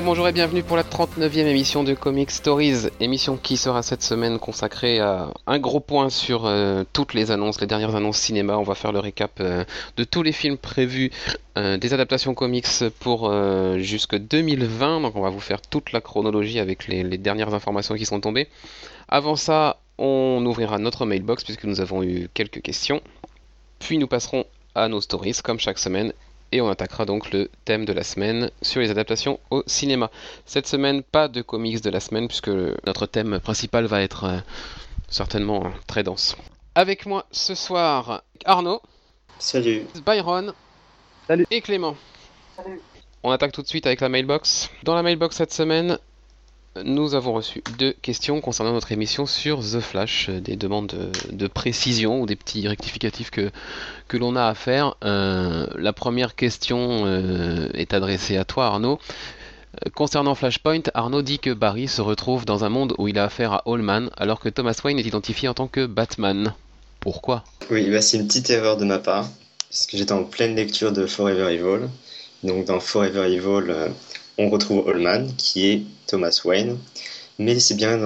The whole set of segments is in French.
Bonjour, et bienvenue pour la 39e émission de Comic Stories, émission qui sera cette semaine consacrée à un gros point sur euh, toutes les annonces, les dernières annonces cinéma. On va faire le récap euh, de tous les films prévus euh, des adaptations comics pour jusque 2020. Donc on va vous faire toute la chronologie avec les, les dernières informations qui sont tombées. Avant ça, on ouvrira notre mailbox puisque nous avons eu quelques questions. Puis nous passerons à nos stories comme chaque semaine et on attaquera donc le thème de la semaine sur les adaptations au cinéma. Cette semaine, pas de comics de la semaine puisque notre thème principal va être euh, certainement euh, très dense. Avec moi ce soir, Arnaud. Salut. Byron. Salut. Et Clément. Salut. On attaque tout de suite avec la mailbox. Dans la mailbox cette semaine, nous avons reçu deux questions concernant notre émission sur The Flash, euh, des demandes de, précision ou des petits rectificatifs que, que l'on a à faire. Euh, la première question euh, est adressée à toi Arnaud. Concernant Flashpoint, Arnaud dit que Barry se retrouve dans un monde où il a affaire à Allman alors que Thomas Wayne est identifié en tant que Batman. Pourquoi? Oui, bah c'est une petite erreur de ma part, parce que j'étais en pleine lecture de Forever Evil. Donc dans Forever Evil, on retrouve Allman, qui est Thomas Wayne, mais c'est bien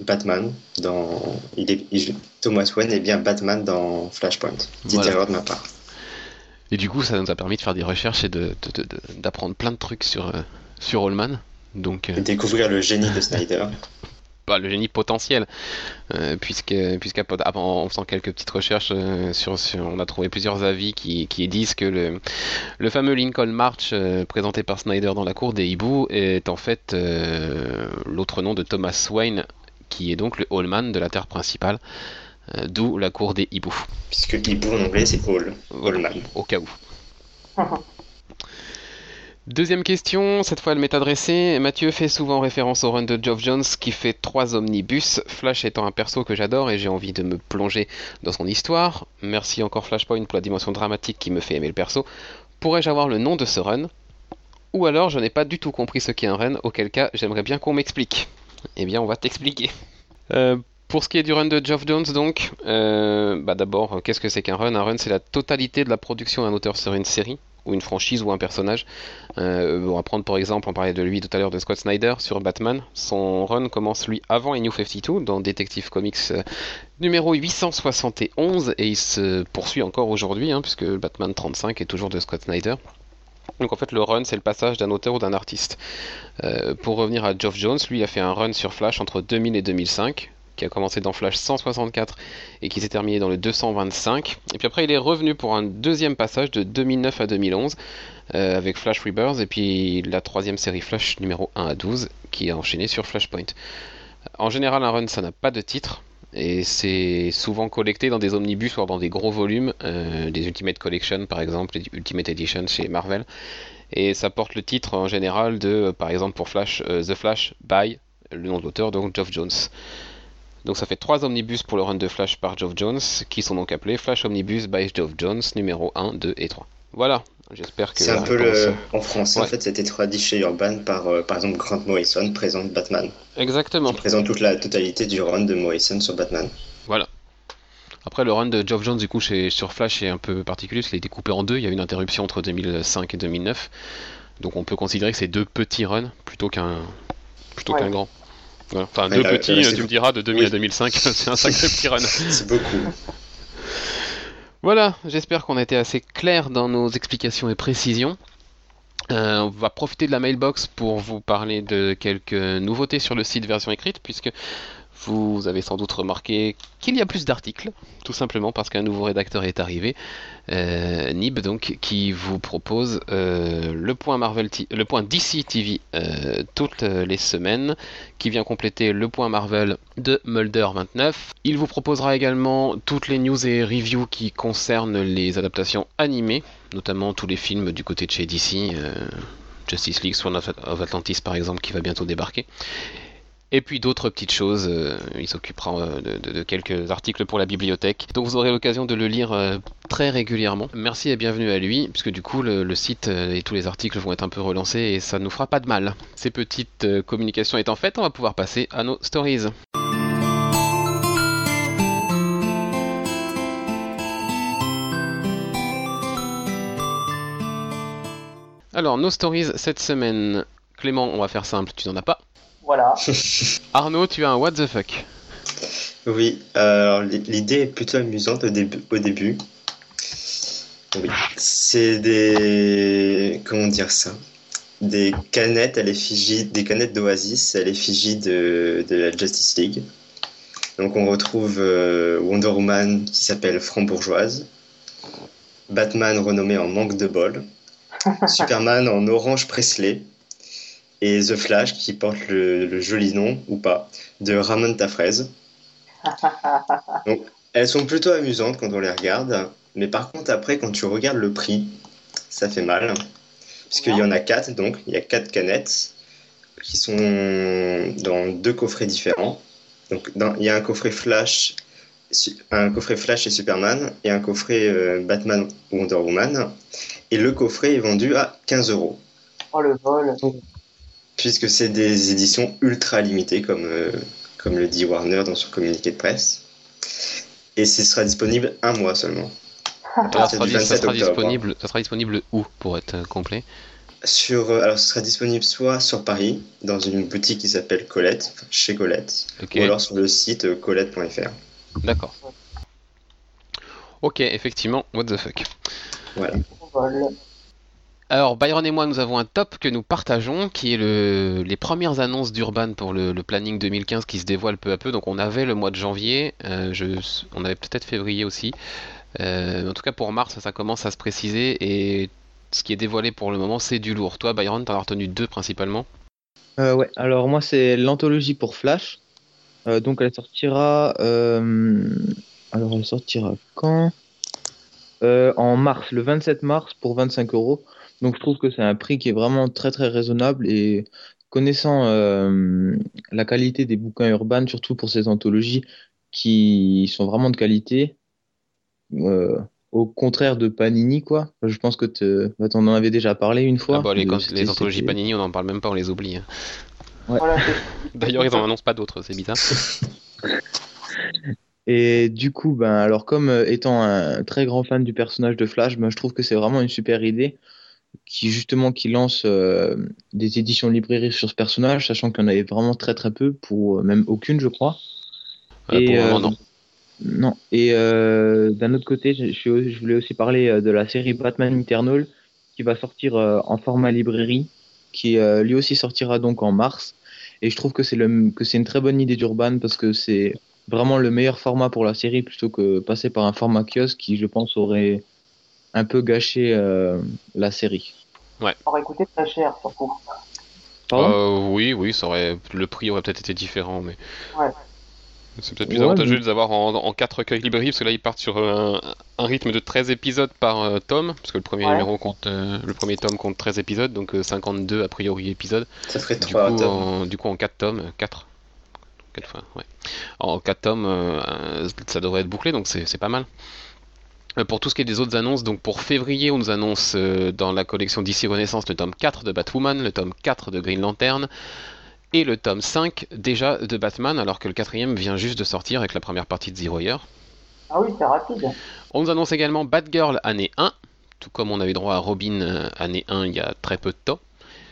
Batman dans. Il est, Thomas Wayne est bien Batman dans Flashpoint. Petite erreur de ma part. Et du coup, ça nous a permis de faire des recherches et d'apprendre plein de trucs sur, euh, sur Allman. Donc, euh, découvrir le génie de Snyder. le génie potentiel, euh, puisque, en faisant quelques petites recherches euh, sur, on a trouvé plusieurs avis qui, disent que le, le fameux Lincoln March euh, présenté par Snyder dans la cour des hiboux est en fait l'autre nom de Thomas Wayne, qui est donc le Hallman de la Terre principale, d'où la cour des hiboux. Puisque hibou en anglais c'est Hall, Hallman. Au cas où. Deuxième question, cette fois elle m'est adressée. Mathieu fait souvent référence au run de Geoff Jones qui fait trois omnibus, Flash étant un perso que j'adore et j'ai envie de me plonger dans son histoire. Merci encore Flashpoint pour la dimension dramatique qui me fait aimer le perso. Pourrais-je avoir le nom de ce run? Ou alors je n'ai pas du tout compris ce qu'est un run, auquel cas j'aimerais bien qu'on m'explique. Eh bien on va t'expliquer. Euh, pour ce qui est du run de Geoff Jones, donc, euh, bah d'abord, qu'est-ce que c'est qu'un run? Un run, c'est la totalité de la production d'un auteur sur une série ou une franchise ou un personnage. Euh, on va prendre par exemple, on parlait de lui tout à l'heure de Scott Snyder sur Batman. Son run commence lui avant New 52 dans Detective Comics euh, numéro 871 et il se poursuit encore aujourd'hui hein, puisque Batman 35 est toujours de Scott Snyder. Donc en fait le run c'est le passage d'un auteur ou d'un artiste. Euh, pour revenir à Geoff Jones, lui a fait un run sur Flash entre 2000 et 2005 qui a commencé dans Flash 164 et qui s'est terminé dans le 225. Et puis après, il est revenu pour un deuxième passage de 2009 à 2011 euh, avec Flash Rebirth et puis la troisième série Flash numéro 1 à 12 qui a enchaîné sur Flashpoint. En général, un run, ça n'a pas de titre. Et c'est souvent collecté dans des omnibus ou dans des gros volumes, euh, des Ultimate Collection par exemple, les Ultimate Edition chez Marvel. Et ça porte le titre en général de, par exemple pour Flash, euh, The Flash by le nom de l'auteur, donc Geoff Jones. Donc ça fait trois omnibus pour le run de Flash par Geoff Jones, qui sont donc appelés Flash Omnibus by Geoff Jones, numéro 1, 2 et 3. Voilà, j'espère que... C'est un peu le... En français, en fait, c'était traduit chez Urban par, euh, par exemple, Grant Morrison présente Batman. Exactement. Qui présente toute la totalité du run de Morrison sur Batman. Voilà. Après, le run de Geoff Jones, du coup, chez, sur Flash est un peu particulier, parce qu'il a été coupé en deux, il y a eu une interruption entre 2005 et 2009. Donc on peut considérer que c'est deux petits runs, plutôt qu'un plutôt qu'un grand. Enfin, deux petits, tu me diras, de 2000 à 2005, c'est un sacré petit run. C'est beaucoup. Voilà, j'espère qu'on a été assez clair dans nos explications et précisions. Euh, on va profiter de la mailbox pour vous parler de quelques nouveautés sur le site version écrite, puisque vous avez sans doute remarqué qu'il y a plus d'articles, tout simplement parce qu'un nouveau rédacteur est arrivé, euh, Nib donc, qui vous propose euh, le point Marvel, le point DC TV euh, toutes les semaines, qui vient compléter le point Marvel de Mulder 29. Il vous proposera également toutes les news et reviews qui concernent les adaptations animées, notamment tous les films du côté de chez DC. Justice League, Swan of Atlantis par exemple, qui va bientôt débarquer. Et puis d'autres petites choses, euh, il s'occupera euh, de, quelques articles pour la bibliothèque. Donc vous aurez l'occasion de le lire euh, très régulièrement. Merci et bienvenue à lui, puisque du coup le, site et tous les articles vont être un peu relancés et ça nous fera pas de mal. Ces petites communications étant faites, on va pouvoir passer à nos stories. Alors, nos stories cette semaine Clément, on va faire simple, tu n'en as pas. Voilà. Arnaud, tu as un what the fuck? Oui, alors l'idée est plutôt amusante au début. Au début. Oui, c'est des. Comment dire ça? Des canettes à l'effigie, des canettes d'Oasis à l'effigie de, de la Justice League. Donc on retrouve euh, Wonder Woman qui s'appelle Frambourgeoise, Batman renommé en Manque de bol, Superman en Orange Presley, et The Flash qui porte le, le joli nom, ou pas, de Ramon Tafraise. Donc, elles sont plutôt amusantes quand on les regarde, mais par contre, après, quand tu regardes le prix, ça fait mal. Puisqu'il y en a quatre, donc il y a quatre canettes qui sont dans deux coffrets différents. Donc, dans- il y a un coffret Flash, un coffret Flash et Superman, et un coffret euh, Batman Wonder Woman. Et le coffret est vendu à 15 euros, Oh le vol. puisque c'est des éditions ultra limitées, comme, euh, comme le dit Warner dans son communiqué de presse. Et ce sera disponible un mois seulement. À Ça sera, du ça 27 sera octobre. disponible, ça sera disponible où pour être euh, complet? Sur, euh, alors, ce sera disponible soit sur Paris, dans une boutique qui s'appelle Colette, chez Colette, ou alors sur le site colette.fr. d'accord. Ok, effectivement, what the fuck. Voilà. Alors, Byron et moi, nous avons un top que nous partageons, qui est le, les premières annonces d'Urban pour le, planning 2015 qui se dévoile peu à peu. Donc, on avait le mois de janvier, euh, on avait peut-être février aussi. Euh, en tout cas, pour mars, ça commence à se préciser. Et ce qui est dévoilé pour le moment, c'est du lourd. Toi, Byron, t'en as retenu deux principalement. Euh, ouais, alors moi c'est l'anthologie pour Flash. Donc elle sortira. Alors elle sortira quand? En mars, le 27 mars pour 25 euros. Donc je trouve que c'est un prix qui est vraiment très très raisonnable et connaissant euh, la qualité des bouquins urbains, surtout pour ces anthologies qui sont vraiment de qualité, euh, au contraire de Panini quoi. Je pense que te... bah, t'en en avais déjà parlé une fois. Ah bah, les, de- anthologies Panini, on n'en parle même pas, on les oublie. hein. Voilà, D'ailleurs, ils en annoncent pas d'autres, c'est bizarre. Et du coup, ben, alors comme euh, étant un très grand fan du personnage de Flash, ben, je trouve que c'est vraiment une super idée qui justement qui lance euh, des éditions librairies sur ce personnage, sachant qu'il y en avait vraiment très très peu, pour euh, même aucune, je crois. Pour le euh, moment, non. non. Et d'un autre côté, je, voulais aussi parler de la série Batman Eternal qui va sortir en format librairie, qui lui aussi sortira donc en mars. Et je trouve que c'est le que c'est une très bonne idée d'Urban parce que c'est vraiment le meilleur format pour la série plutôt que passer par un format kiosque qui, je pense, aurait un peu gâché euh, la série. ça aurait coûté très cher, surtout. Pardon? Euh, oui, oui, ça aurait, le prix aurait peut-être été différent, mais Ouais. c'est peut-être plus Ouais, avantageux mais- de les avoir en, en 4 recueils librairies, parce que là ils partent sur un, un rythme de 13 épisodes par euh, tome, parce que le premier Ouais. numéro compte, euh, le premier tome compte 13 épisodes, donc euh, 52 a priori épisodes. Ça ferait Du coup, 3 tomes. en, du coup en 4 tomes, 4 4 fois, ouais. En 4 tomes, ça devrait être bouclé, donc c'est c'est pas mal. Euh, Pour tout ce qui est des autres annonces, donc pour février, on nous annonce euh, dans la collection DC Renaissance le tome 4 de Batwoman, le tome 4 de Green Lantern et le tome 5 déjà de Batman, alors que le quatrième vient juste de sortir avec la première partie de Zero Year. Ah oui, c'est rapide. On nous annonce également Batgirl année 1, tout comme on avait droit à Robin euh, année 1 il y a très peu de temps.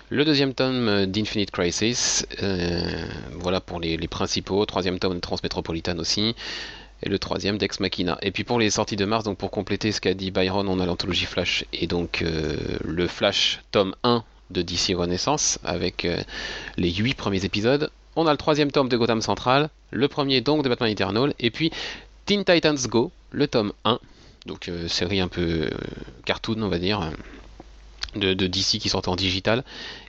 Le deuxième tome d'Infinite Crisis, euh, voilà pour les, les principaux. Troisième tome de Transmétropolitan aussi. Et le troisième d'Ex Machina. Et puis pour les sorties de mars, donc pour compléter ce qu'a dit Byron, on a l'anthologie Flash et donc euh, le Flash tome 1 de DC Renaissance avec euh, les 8 premiers épisodes. On a le troisième tome de Gotham Central, le premier donc de Batman Eternal, et puis Teen Titans Go, le tome 1, donc euh, série un peu cartoon on va dire, de, DC qui sort en digital,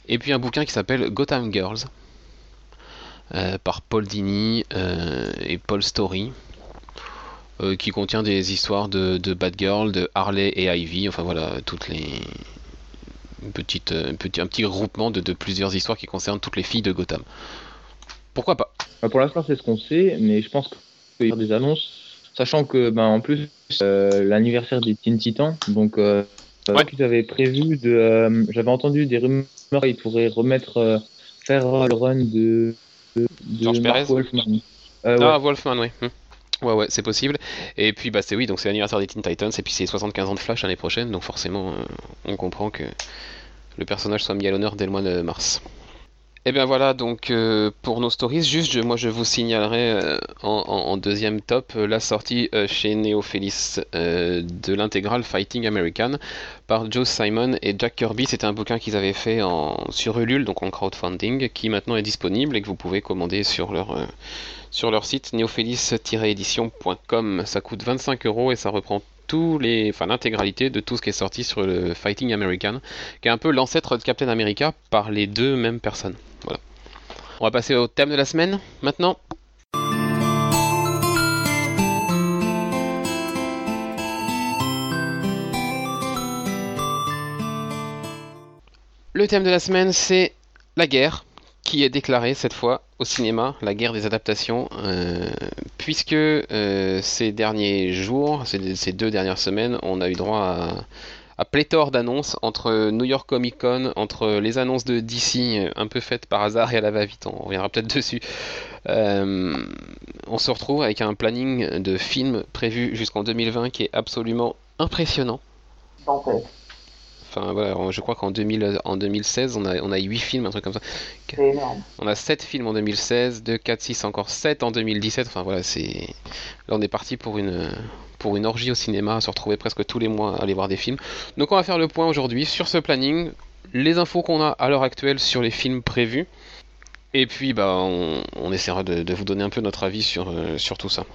et puis un bouquin qui s'appelle Gotham Girls, par Paul Dini et Paul Story, euh, qui contient des histoires de, de Batgirl, de Harley et Ivy, enfin voilà, toutes les... Une petite, euh, un petit, un petit regroupement de, de plusieurs histoires qui concernent toutes les filles de Gotham. Pourquoi pas? Bah, pour l'instant, c'est ce qu'on sait, mais je pense qu'il y aura des annonces, sachant que, ben, en plus, euh, l'anniversaire des Teen Titans, donc, euh, Ouais. qu'ils avaient prévu de. euh, J'avais entendu des rumeurs qu'ils pourraient remettre, euh, faire le run de. de, de George Mark Perez Wolfman. Euh, ouais. Ah, Wolfman, oui. Hmm. Ouais, ouais, c'est possible. Et puis, bah, c'est oui, donc c'est l'anniversaire des Teen Titans, et puis c'est 75 ans de Flash l'année prochaine, donc forcément, euh, on comprend que le personnage soit mis à l'honneur dès le mois de mars. Et bien voilà, donc euh, pour nos stories, juste moi je vous signalerai euh, en, deuxième top la sortie chez Neophélis de l'intégrale Fighting American par Joe Simon et Jack Kirby. C'était un bouquin qu'ils avaient fait en, sur Ulule, donc en crowdfunding, qui maintenant est disponible et que vous pouvez commander sur leur, sur leur site neophélis-édition.com. Ça coûte 25 euros et ça reprend tous les, enfin l'intégralité de tout ce qui est sorti sur le Fighting American, qui est un peu l'ancêtre de Captain America par les deux mêmes personnes. Voilà. On va passer au thème de la semaine maintenant. Le thème de la semaine, c'est la guerre, qui est déclarée cette fois au cinéma, la guerre des adaptations, euh, puisque euh, ces derniers jours, ces, deux dernières semaines, on a eu droit à, pléthore d'annonces entre New York Comic Con, entre les annonces de DC euh, un peu faites par hasard et à la va-vite, on reviendra peut-être dessus. On se retrouve avec un planning de films prévu jusqu'en 2020 qui est absolument impressionnant. Enfin voilà, je crois qu'en 2016, on a, on a 8 films, un truc comme ça. On a 7 films en 2016, 2, 4, 6, encore 7 en 2017. Enfin voilà, c'est. Là on est parti pour une, pour une orgie au cinéma, se retrouver presque tous les mois à aller voir des films. Donc on va faire le point aujourd'hui sur ce planning, les infos qu'on a à l'heure actuelle sur les films prévus, et puis bah on, essaiera de, vous donner un peu notre avis sur, euh, sur tout ça.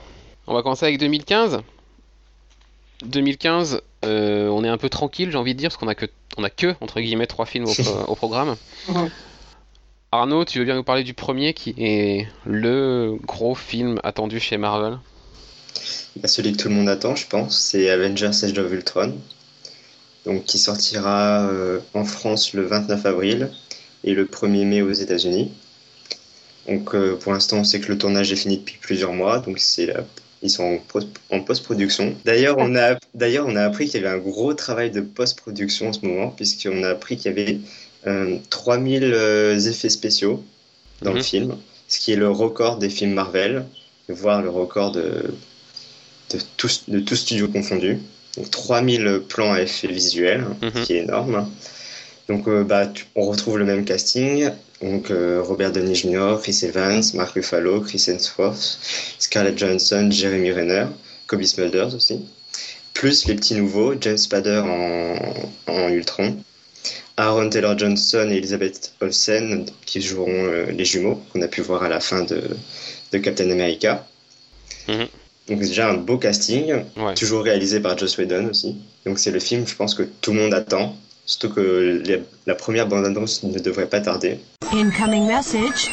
On va commencer avec 2015. 2015, euh, on est un peu tranquille, j'ai envie de dire, parce qu'on a que, on a que entre guillemets trois films au, programme. Arnaud, tu veux bien nous parler du premier qui est le gros film attendu chez Marvel? Bah, celui que tout le monde attend, je pense, c'est Avengers Age of Ultron, donc qui sortira euh, en France le 29 avril et le 1er mai aux États-Unis. Donc euh, pour l'instant, on sait que le tournage est fini depuis plusieurs mois, donc c'est ils sont en post-production. D'ailleurs, on a d'ailleurs on a appris qu'il y avait un gros travail de post-production en ce moment, puisqu'on a appris qu'il y avait 3000 euh, effets spéciaux dans le mhm. film, ce qui est le record des films Marvel, voire le record de de tous de tout studio confondu. Donc 3000 plans à effet visuel, ce mhm. qui est énorme. Donc euh, bah, on retrouve le même casting. Donc euh, Robert Downey Jr., Chris Evans, Mark Ruffalo, Chris Hemsworth, Scarlett Johansson, Jeremy Renner, Kobe Smulders aussi. Plus les petits nouveaux, James Spader en, en Ultron, Aaron Taylor Johnson et Elizabeth Olsen qui joueront euh, les jumeaux qu'on a pu voir à la fin de, de Captain America. Mhm. Donc déjà un beau casting, toujours réalisé par Joss Whedon aussi. Donc c'est le film, je pense que tout le monde attend, surtout que la première bande-annonce ne devrait pas tarder. Incoming message.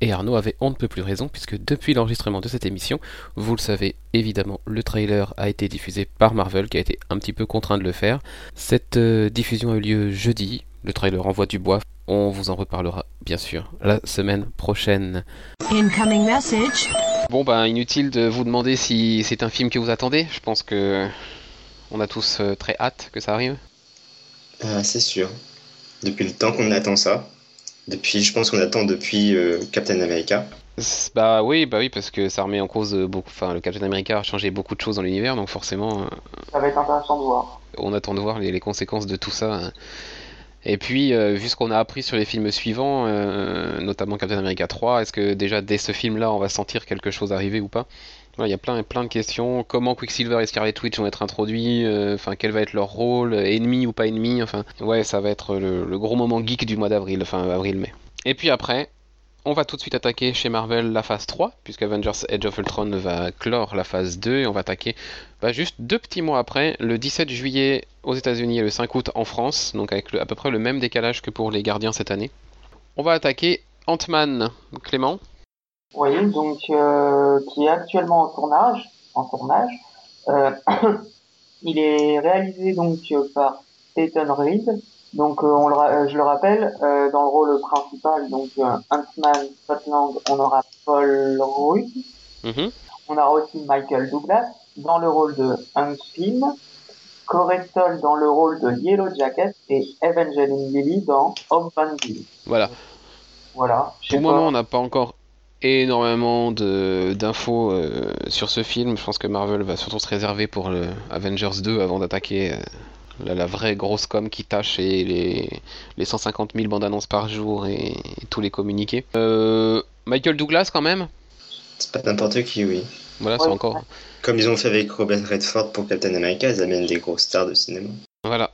Et Arnaud avait on ne peut plus raison puisque depuis l'enregistrement de cette émission, vous le savez évidemment, le trailer a été diffusé par Marvel qui a été un petit peu contraint de le faire. Cette euh, diffusion a eu lieu jeudi, le trailer envoie du bois. On vous en reparlera bien sûr la semaine prochaine. Incoming message. Bon, ben, inutile de vous demander si c'est un film que vous attendez. Je pense que on a tous euh, très hâte que ça arrive. Ah, c'est sûr. Depuis le temps qu'on attend ça. Depuis, je pense qu'on attend depuis euh, Captain America. Bah oui, bah oui, parce que ça remet en cause beaucoup. Enfin, le Captain America a changé beaucoup de choses dans l'univers, donc forcément. Euh, ça va être intéressant de voir. On attend de voir les, conséquences de tout ça. Hein. Et puis, euh, vu ce qu'on a appris sur les films suivants, euh, notamment Captain America 3, est-ce que déjà dès ce film-là, on va sentir quelque chose arriver ou pas? Il y a plein, plein de questions. Comment Quicksilver et Scarlet Witch vont être introduits euh, Enfin, quel va être leur rôle Ennemi ou pas ennemi Enfin, ouais, ça va être le, gros moment geek du mois d'avril, enfin avril-mai. Et puis après, on va tout de suite attaquer chez Marvel la phase 3, puisque Avengers Edge of Ultron va clore la phase 2, et on va attaquer bah, juste deux petits mois après, le 17 juillet aux États-Unis et le 5 août en France, donc avec à peu près le même décalage que pour les Gardiens cette année. On va attaquer Ant-Man, Clément. Oui, donc euh, qui est actuellement en tournage. En tournage. Euh, il est réalisé donc par Peyton Reed, donc, euh, on le, euh, je le rappelle, euh, dans le rôle principal, donc Ant-Man, Scotland, on aura Paul Rudd. Mm-hmm. On aura aussi Michael Douglas dans le rôle de Hank Pym, Corey Stoll dans le rôle de Yellow Jacket et Evangeline Lilly dans Van Voilà. Voilà. Pour le moment, on n'a pas encore énormément d'infos sur ce film. Je pense que Marvel va surtout se réserver pour le Avengers 2 avant d'attaquer la, la vraie grosse com qui tâche et les, les 150 000 bandes annonces par jour et, et tous les communiqués. Euh, Michael Douglas quand même? C'est pas n'importe qui, oui. Voilà, Ouais. c'est encore. Comme ils ont fait avec Robert Redford pour Captain America, ils amènent des grosses stars de cinéma. Voilà.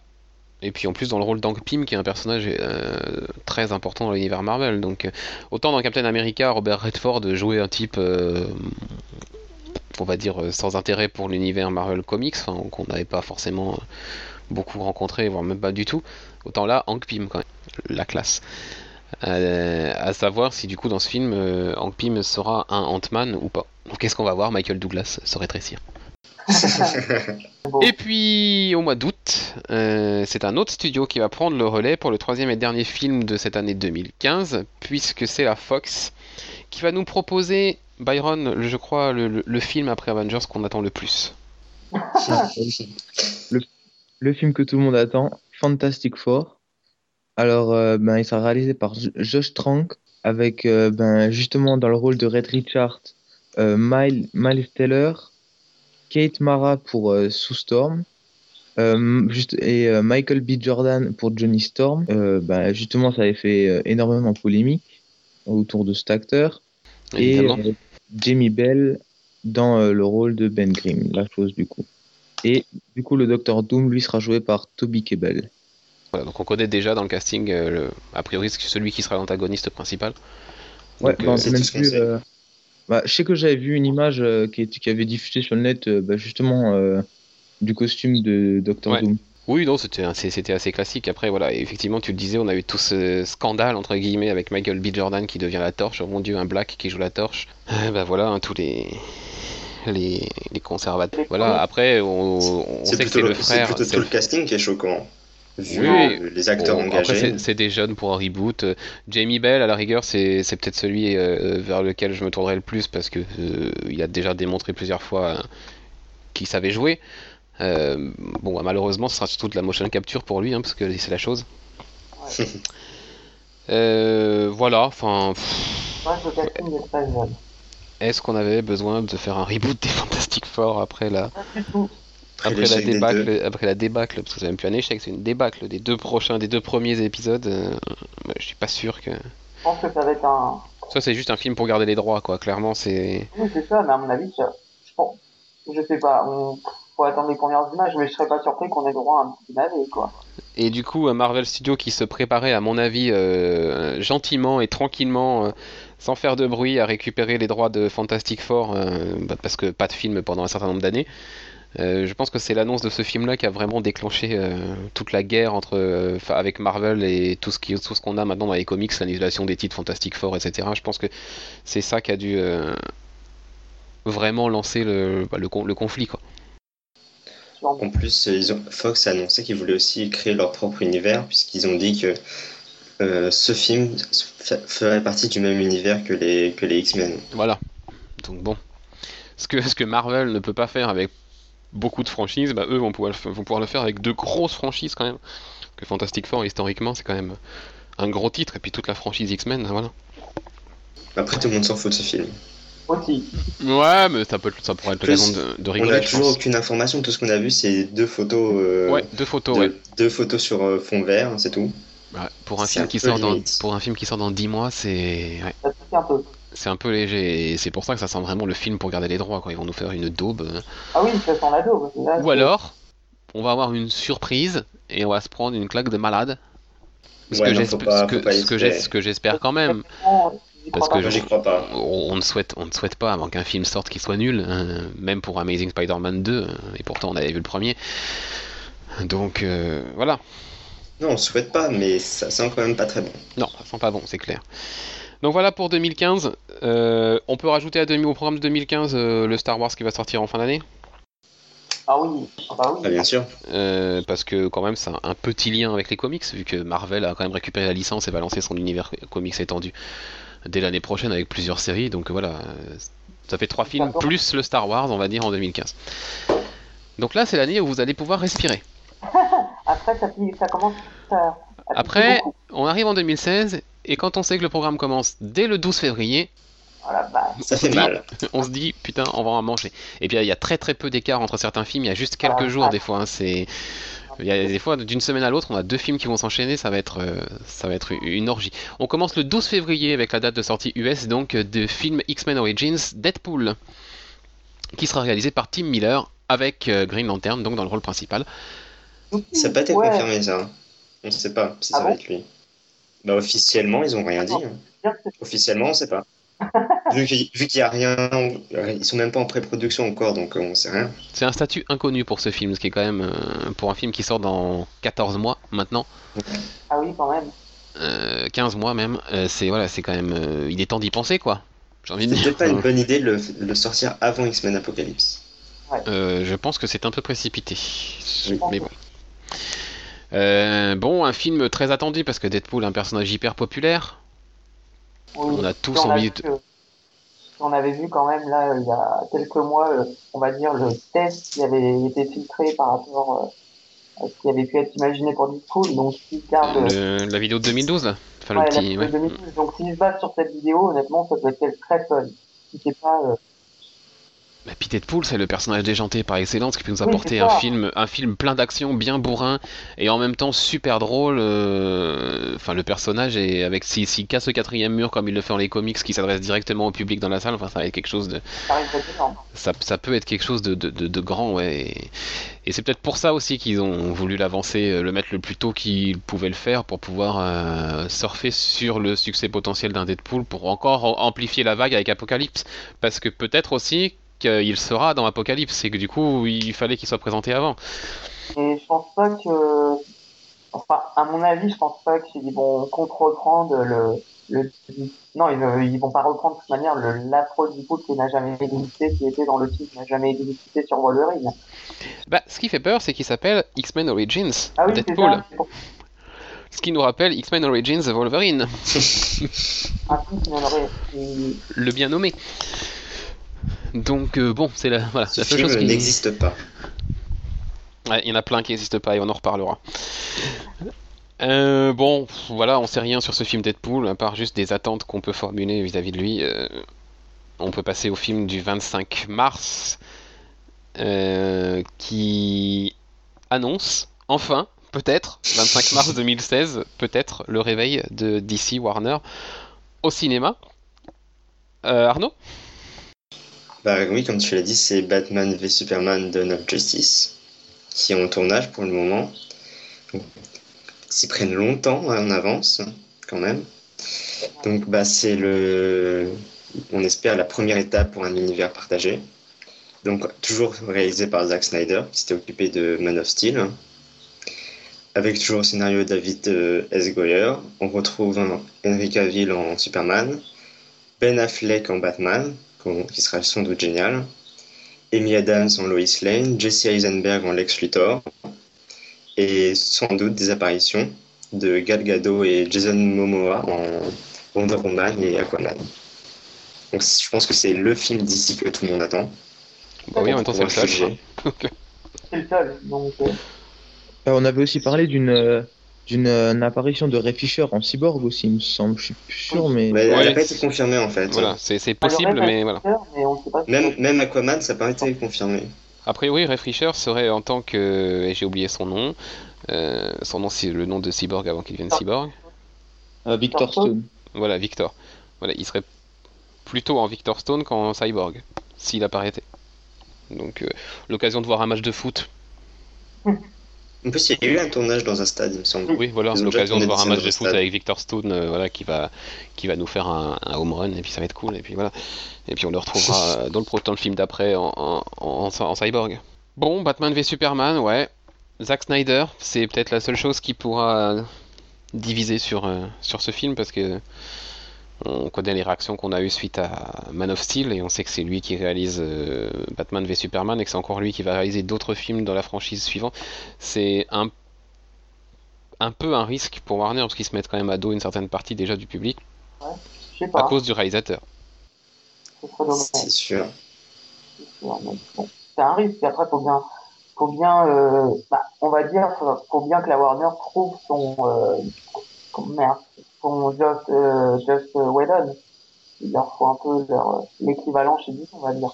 Et puis en plus dans le rôle d'Hank Pym qui est un personnage euh, très important dans l'univers Marvel. Donc euh, autant dans Captain America, Robert Redford jouait un type, euh, on va dire, sans intérêt pour l'univers Marvel Comics, qu'on n'avait pas forcément beaucoup rencontré, voire même pas du tout. Autant là, Hank Pym quand même, la classe. À savoir si du coup dans ce film, Hank Pym sera un Ant-Man ou pas. Donc qu'est-ce qu'on va voir? Michael Douglas se rétrécir. Et puis au mois d'août, euh, c'est un autre studio qui va prendre le relais pour le troisième et dernier film de cette année 2015, puisque c'est la Fox qui va nous proposer, Byron, je crois, le, film après Avengers qu'on attend le plus. Le film que tout le monde attend, Fantastic Four. Alors, euh, ben, il sera réalisé par Josh Trank, avec euh, ben, justement dans le rôle de Red Richard, Miles Teller, Kate Mara pour euh, Sue Storm, euh, juste, et euh, Michael B. Jordan pour Johnny Storm. Euh, ben, justement, ça avait fait euh, énormément polémique autour de cet acteur. Et Évidemment. euh, Jamie Bell dans euh, le rôle de Ben Grimm, la chose du coup. Et du coup, le Docteur Doom, lui, sera joué par Toby Kebbell. Voilà, donc on connaît déjà dans le casting, euh, le- a priori, celui qui sera l'antagoniste principal. Ouais, Donc, bah, euh, c'est même plus. Bah, je sais que j'avais vu une image euh, qui, était- qui avait diffusé sur le net, euh, bah, justement, euh, du costume de Docteur Ouais. Doom. Oui, non, c'était assez, c'était assez classique. Après, voilà, effectivement, tu le disais, on a eu tout ce scandale, entre guillemets, avec Michael B. Jordan qui devient la torche. Oh mon dieu, un black qui joue la torche. Euh, bah voilà, hein, tous les. Les, les conservateurs. Voilà, après, on, on sait que c'est le frère. C'est plutôt tout le casting qui est choquant. Vu Oui, euh, les acteurs Bon, engagés. c'est- des jeunes pour un reboot. Euh, Jamie Bell, à la rigueur, c'est c'est peut-être celui euh, vers lequel je me tournerai le plus parce que euh, il a déjà démontré plusieurs fois euh, qu'il savait jouer. Euh, bon, bah, malheureusement, ce sera surtout de la motion capture pour lui, hein, parce que c'est la chose. Ouais. Euh, voilà, enfin, est-ce qu'on avait besoin de faire un reboot des Fantastic Four après la, Pas du tout. Après la débâcle, après la débâcle, parce que c'est même plus un échec, c'est une débâcle des deux prochains, des deux premiers épisodes. euh, bah, je suis pas sûr que. Je pense que ça va être un. Ça, c'est juste un film pour garder les droits, quoi. Clairement, c'est. Oui, c'est ça, mais à mon avis, ça... je pense. Je sais pas, on... faut attendre les premières images, mais je serais pas surpris qu'on ait droit à un petit navet, quoi. Et du coup, un Marvel Studio qui se préparait, à mon avis, euh, gentiment et tranquillement, euh, sans faire de bruit, à récupérer les droits de Fantastic Four, euh, bah, parce que pas de film pendant un certain nombre d'années. Euh, je pense que c'est l'annonce de ce film-là qui a vraiment déclenché euh, toute la guerre entre, euh, avec Marvel et tout ce qui, tout ce qu'on a maintenant dans les comics, l'annulation des titres Fantastic Four, etc. Je pense que c'est ça qui a dû vraiment lancer le, bah, le, con- le conflit, quoi. En plus, ils ont... Fox a annoncé qu'ils voulaient aussi créer leur propre univers, puisqu'ils ont dit que euh, ce film ferait partie du même univers que les, que les X-Men. Voilà. Donc bon, ce que, ce que Marvel ne peut pas faire avec beaucoup de franchises, bah, eux vont pouvoir, le f- vont pouvoir le faire avec deux grosses franchises quand même. Que Fantastic Four, historiquement, c'est quand même un gros titre, et puis toute la franchise X-Men, voilà. Après, tout le monde s'en fout de ce film. Aussi. Ouais, mais ça, peut, ça pourrait être l'occasion de, de On rigoler, n'a je toujours pense. aucune information. Tout ce qu'on a vu, c'est deux photos, euh, Ouais, deux photos, de- ouais. deux photos sur euh, fond vert, c'est tout. Ouais, Pour un film un qui sort dans, pour un film qui sort dans 10 mois, c'est ouais, C'est un peu léger, et c'est pour ça que ça sent vraiment le film pour garder les droits, quoi. Ils vont nous faire une daube. Ah oui, ça sent la daube. Là, Ou alors, on va avoir une surprise, et on va se prendre une claque de malade. Ce Ouais, que j'espère quand même. Parce que j'y crois pas. On, on ne souhaite, on ne souhaite pas avant qu'un film sorte qui soit nul, hein, même pour Amazing Spider-Man 2, hein, et pourtant on avait vu le premier. Donc euh, voilà, Non, on souhaite pas, mais ça sent quand même pas très bon. non, ça sent pas bon, c'est clair. Donc voilà pour 2015. Euh, on peut rajouter à demi, au programme de 2015 euh, le Star Wars qui va sortir en fin d'année, Ah oui, ah bah oui. Ah, bien sûr. Euh, parce que quand même c'est un, un petit lien avec les comics, vu que Marvel a quand même récupéré la licence et va lancer son univers comics étendu dès l'année prochaine avec plusieurs séries. Donc voilà, ça fait trois films plus le Star Wars, on va dire en 2015. Donc là c'est l'année où vous allez pouvoir respirer. Après, ça, ça commence piquer Après, on arrive en 2016 et quand on sait que le programme commence dès le 12 février, Voilà, bah, Ça fait mal. on se dit putain on va en manger. Et puis il y a très très peu d'écart entre certains films, il y a juste quelques Ah, jours ah. des fois. hein, c'est Il y a des fois, d'une semaine à l'autre, on a deux films qui vont s'enchaîner, ça va être, euh, ça va être une orgie. On commence le 12 février avec la date de sortie US donc de film X-Men Origins Deadpool, qui sera réalisé par Tim Miller avec euh, Green Lantern donc dans le rôle principal. Ça n'a pas été Ouais. confirmé ça. On ne sait pas si Ah ça va bon être lui. Bah officiellement, ils ont rien dit. hein. Officiellement, on sait pas. vu qu'il vu qu'il y a rien, ils sont même pas en pré-production encore, donc euh, on sait rien. C'est un statut inconnu pour ce film, ce qui est quand même euh, pour un film qui sort dans 14 mois maintenant, Ah oui, quand même. euh, 15 mois même. euh, c'est voilà, c'est quand même, euh, il est temps d'y penser quoi. J'ai envie de dire. pas une bonne idée de le, de le sortir avant X-Men Apocalypse. Euh, je pense que c'est un peu précipité. Oui. Mais bon. Euh, bon, un film très attendu parce que Deadpool est un personnage hyper populaire. Oui. On a tous on a envie vu de... On avait vu quand même là il y a quelques mois, on va dire le test qui avait été filtré par rapport euh, à ce qui avait pu être imaginé pour Deadpool. Donc euh, le- la vidéo de 2012 là. Enfin, ouais, le la petit. vidéo ouais. de 2012. donc s'ils se basent sur cette vidéo, honnêtement, ça peut être très fun. Si c'est pas Bah, Deadpool, c'est le personnage déjanté par excellence qui peut nous apporter un film, un film plein d'action, bien bourrin et en même temps super drôle. euh, Enfin, le personnage est avec s'il s'il casse le quatrième mur comme il le fait dans les comics, qui s'adresse directement au public dans la salle. Enfin, ça va être quelque chose de, ça ça, peut être quelque chose de, de, de, de grand, ouais. Et, c'est peut-être pour ça aussi qu'ils ont voulu l'avancer, euh, le mettre le plus tôt qu'ils pouvaient le faire pour pouvoir euh, surfer sur le succès potentiel d'un Deadpool pour encore am- amplifier la vague avec Apocalypse. Parce que peut-être aussi qu'il sera dans Apocalypse et que du coup il fallait qu'il soit présenté avant. Et je pense pas que, enfin, à mon avis, je pense pas qu'ils vont contre-reprendre le, le, non, ils, ne- ils vont pas reprendre de toute manière le, l'afro du coup qui n'a jamais existé, qui était dans le film, qui n'a jamais existé sur Wolverine. Bah, ce qui fait peur, c'est qu'il s'appelle X-Men Origins Ah oui, c'est Deadpool. C'est Ce qui nous rappelle X-Men Origins Wolverine, qui- le bien nommé. Donc euh, bon, c'est la, voilà, Ce la seule film chose qui n'existe pas. Ouais, il y en a plein qui n'existent pas et on en reparlera. Euh, bon, voilà, on sait rien sur ce film Deadpool, à part juste des attentes qu'on peut formuler vis-à-vis de lui. Euh, on peut passer au film du 25 mars, euh, qui annonce, enfin, peut-être, 25 mars 2016, peut-être, le réveil de DC Warner au cinéma. Arnaud? Bah oui, comme tu l'as dit, c'est Batman v Superman Dawn of Justice, qui est en tournage pour le moment. S'y prennent longtemps en avance, quand même. Donc bah c'est le, on espère la première étape pour un univers partagé. Donc toujours réalisé par Zack Snyder, qui s'était occupé de Man of Steel. Avec toujours au scénario David euh, S. Goyer. On retrouve hein, Henry Cavill en Superman, Ben Affleck en Batman, qui sera sans doute génial. Amy Adams en Lois Lane, Jesse Eisenberg en Lex Luthor, et sans doute des apparitions de Gal Gadot et Jason Momoa en Wonder Woman et Aquaman. Donc je pense que c'est le film d'ici que tout le monde attend. Bah oui, en même temps, c'est le. Sujet. c'est le. Donc, euh, Euh, on avait aussi parlé d'une euh, d'une euh, apparition de Ray Fisher en cyborg aussi, il me semble. Je suis plus sûr, mais. Mais elle Ouais, n'a pas été confirmée en fait. Voilà, c'est possible, mais voilà. Ray Fisher, mais on sait pas si Même, même Aquaman, ça n'a pas été confirmé. A priori, Ray Fisher serait en tant que. et J'ai oublié son nom. Euh, son nom, c'est le nom de Cyborg avant qu'il devienne Cyborg. Euh, Victor Stone. Voilà, Victor. Voilà, il serait plutôt en Victor Stone qu'en Cyborg, s'il apparaissait. Donc, euh, l'occasion de voir un match de foot. En plus, il y a eu un tournage dans un stade, il me semble. Oui, voilà, l'occasion de voir un match de foot avec Victor Stone, euh, voilà, qui va, qui va nous faire un, un home run, et puis ça va être cool, et puis voilà. Et puis on le retrouvera euh, dans le, pro- dans le film d'après en, en, en- en Cyborg. Bon, Batman v Superman, ouais. Zack Snyder, c'est peut-être la seule chose qui pourra diviser sur, euh, sur ce film, parce que on connaît les réactions qu'on a eues suite à Man of Steel, et on sait que c'est lui qui réalise euh, Batman v Superman, et que c'est encore lui qui va réaliser d'autres films dans la franchise suivante. C'est un un peu un risque pour Warner parce qu'ils se mettent quand même à dos une certaine partie déjà du public à cause du réalisateur. C'est sûr. c'est sûr, mais bon, c'est un risque. Et après, faut bien, faut bien, euh, bah, on va dire, faut, faut bien que la Warner trouve son, euh, son- merde, son Just, euh, Just Whedon. Il leur faut un peu leur, l'équivalent chez Disney, on va dire.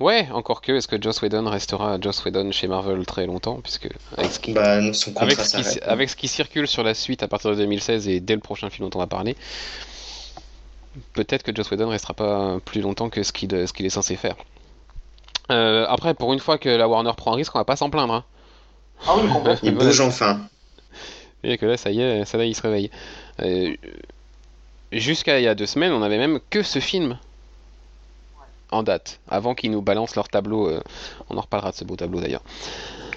Ouais, encore que, est-ce que Joss Whedon restera Joss Whedon chez Marvel très longtemps Puisque avec ce qui, Bah, non, son avec contrat ce qui- s'arrête. avec ce qui circule sur la suite à partir de 2016 et dès le prochain film dont on va parler, peut-être que Joss Whedon restera pas plus longtemps que ce qu'il ce qu'il est censé faire. Euh, après, pour une fois que la Warner prend un risque, on va pas s'en plaindre. Hein. Ah oui, complètement. Il bouge enfin. Et que là, ça y est, ça y est, il se réveille. Euh, Jusqu'à il y a deux semaines, on avait même que ce film en date, avant qu'ils nous balancent leur tableau. euh, on en reparlera de ce beau tableau d'ailleurs.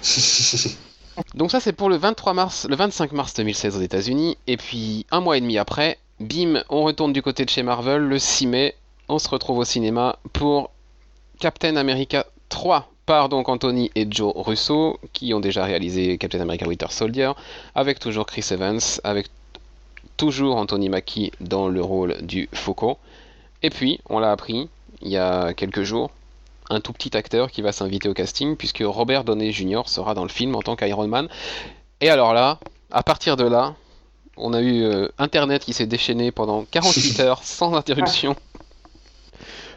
Donc ça, c'est pour le 23 mars, le 25 mars 2016 aux États-Unis, et puis un mois et demi après, bim, on retourne du côté de chez Marvel. Le 6 mai, on se retrouve au cinéma pour Captain America 3 par donc Anthony et Joe Russo, qui ont déjà réalisé Captain America Winter Soldier, avec toujours Chris Evans, avec toujours Anthony Mackie dans le rôle du Faucon. Et puis, on l'a appris il y a quelques jours, un tout petit acteur qui va s'inviter au casting, puisque Robert Downey Jr. sera dans le film en tant qu'Iron Man. Et alors là, à partir de là, on a eu euh, Internet qui s'est déchaîné pendant 48 heures sans interruption.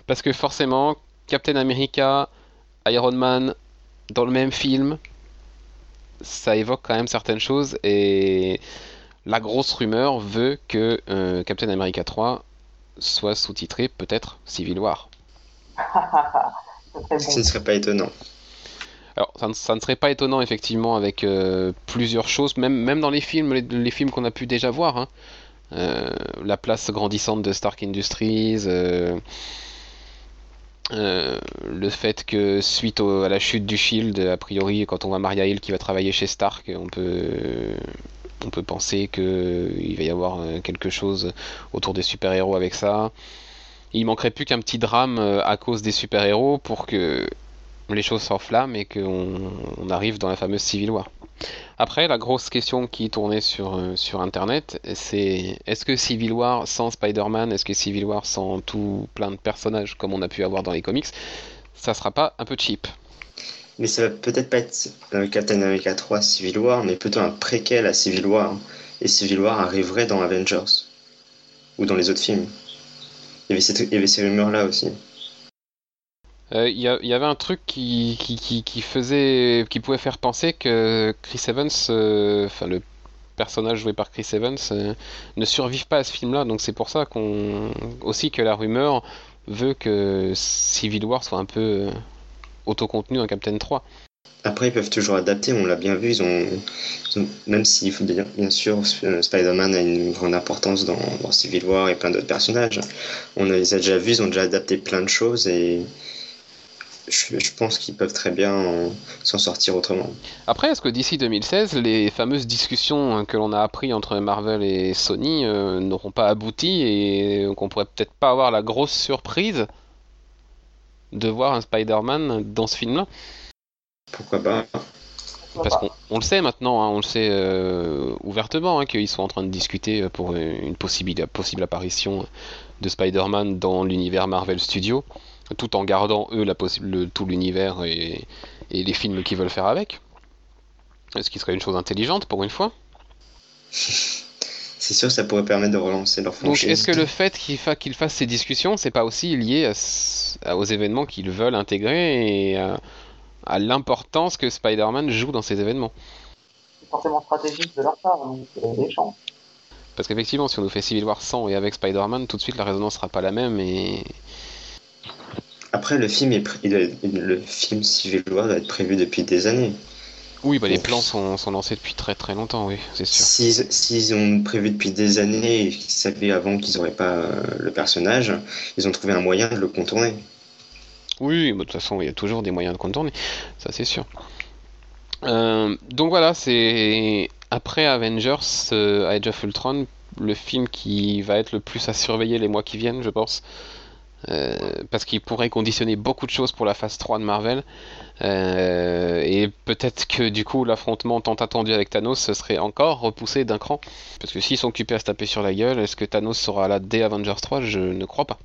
Parce que forcément, Captain America, Iron Man, dans le même film, ça évoque quand même certaines choses et la grosse rumeur veut que euh, Captain America 3 soit sous-titré peut-être Civil War. Ce ne serait pas étonnant. Alors ça ne, ça ne serait pas étonnant effectivement avec euh, plusieurs choses, même, même dans les films, les, les films qu'on a pu déjà voir. hein. Euh, la place grandissante de Stark Industries, euh, euh, le fait que suite à la chute du Shield, a priori quand on voit Maria Hill qui va travailler chez Stark, on peut, on peut penser qu'il va y avoir euh, quelque chose autour des super-héros avec ça. Il manquerait plus qu'un petit drame euh, à cause des super-héros pour que les choses s'enflamment et qu'on on arrive dans la fameuse Civil War. Après, la grosse question qui tournait sur, euh, sur Internet, c'est est-ce que Civil War sans Spider-Man, est-ce que Civil War sans tout plein de personnages comme on a pu avoir dans les comics, ça sera pas un peu cheap? Mais ça va peut-être pas être Captain America 3 Civil War, mais plutôt un préquel à Civil War. Et Civil War arriverait dans Avengers. Ou dans les autres films. Il y avait ces rumeurs-là aussi. Euh, Il y, avait un truc qui, faisait, qui pouvait faire penser que Chris Evans, euh, enfin le personnage joué par Chris Evans, euh, ne survive pas à ce film-là. Donc c'est pour ça qu'on aussi que la rumeur veut que Civil War soit un peu autocontenu en Captain 3. Après, ils peuvent toujours adapter, on l'a bien vu, ils ont, même s'il faut bien, bien sûr, Spider-Man a une grande importance dans, dans Civil War et plein d'autres personnages. On les a déjà vus, ils ont déjà adapté plein de choses et je, je pense qu'ils peuvent très bien s'en sortir autrement. Après, est-ce que d'ici 2016, les fameuses discussions euh, que l'on a appris entre Marvel et Sony euh, n'auront pas abouti et qu'on pourrait peut-être pas avoir la grosse surprise de voir un Spider-Man dans ce film-là? Pourquoi pas? Parce qu'on on le sait maintenant, hein, on le sait euh, ouvertement, hein, qu'ils sont en train de discuter pour une possible, possible apparition de Spider-Man dans l'univers Marvel Studios, tout en gardant eux la le- tout l'univers et, et les films qu'ils veulent faire avec. Ce qui serait une chose intelligente pour une fois? C'est sûr, ça pourrait permettre de relancer leur Donc franchise. est-ce que le fait qu'ils fa- fassent ces discussions, c'est pas aussi lié à ce- à- aux événements qu'ils veulent intégrer et à, à l'importance que Spider-Man joue dans ces événements? C'est forcément stratégique de leur part, donc a des chances. Parce qu'effectivement, si on nous fait Civil War sans et avec Spider-Man, tout de suite la résonance sera pas la même et Après, le film, est il être- le film Civil War doit être prévu depuis des années. oui, bah les plans sont, sont lancés depuis très très longtemps, oui, c'est sûr. S'ils ont prévu depuis des années et qu'ils savaient avant qu'ils n'auraient pas euh, le personnage, ils ont trouvé un moyen de le contourner. Oui, de toute façon, il y a toujours des moyens de contourner, ça c'est sûr. Euh, donc voilà, c'est après Avengers, euh, Age of Ultron, le film qui va être le plus à surveiller les mois qui viennent, je pense. Euh, parce qu'il pourrait conditionner beaucoup de choses pour la phase 3 de Marvel. Euh, et peut-être que du coup, l'affrontement tant attendu avec Thanos ce serait encore repoussé d'un cran. Parce que s'ils sont occupés à se taper sur la gueule, est-ce que Thanos sera là dès Avengers 3 Je ne crois pas.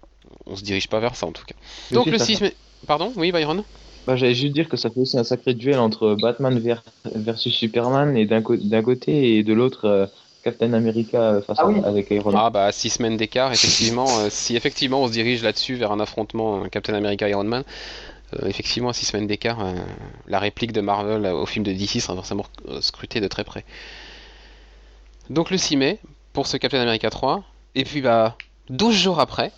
On se dirige pas vers ça en tout cas. Donc le ça 6 fait- mai. Pardon? Oui, Byron? Bah, J'allais juste dire que ça fait aussi un sacré duel entre Batman ver- versus Superman et d'un côté et de l'autre euh, Captain America euh, face Ah à- oui. avec Iron Man. Ah bah 6 semaines d'écart, effectivement. euh, si effectivement on se dirige là-dessus vers un affrontement euh, Captain America Iron Man, Euh, effectivement, à 6 semaines d'écart, euh, la réplique de Marvel au film de DC sera forcément scrutée de très près. Donc le 6 mai, pour ce Captain America 3, et puis bah 12 jours après,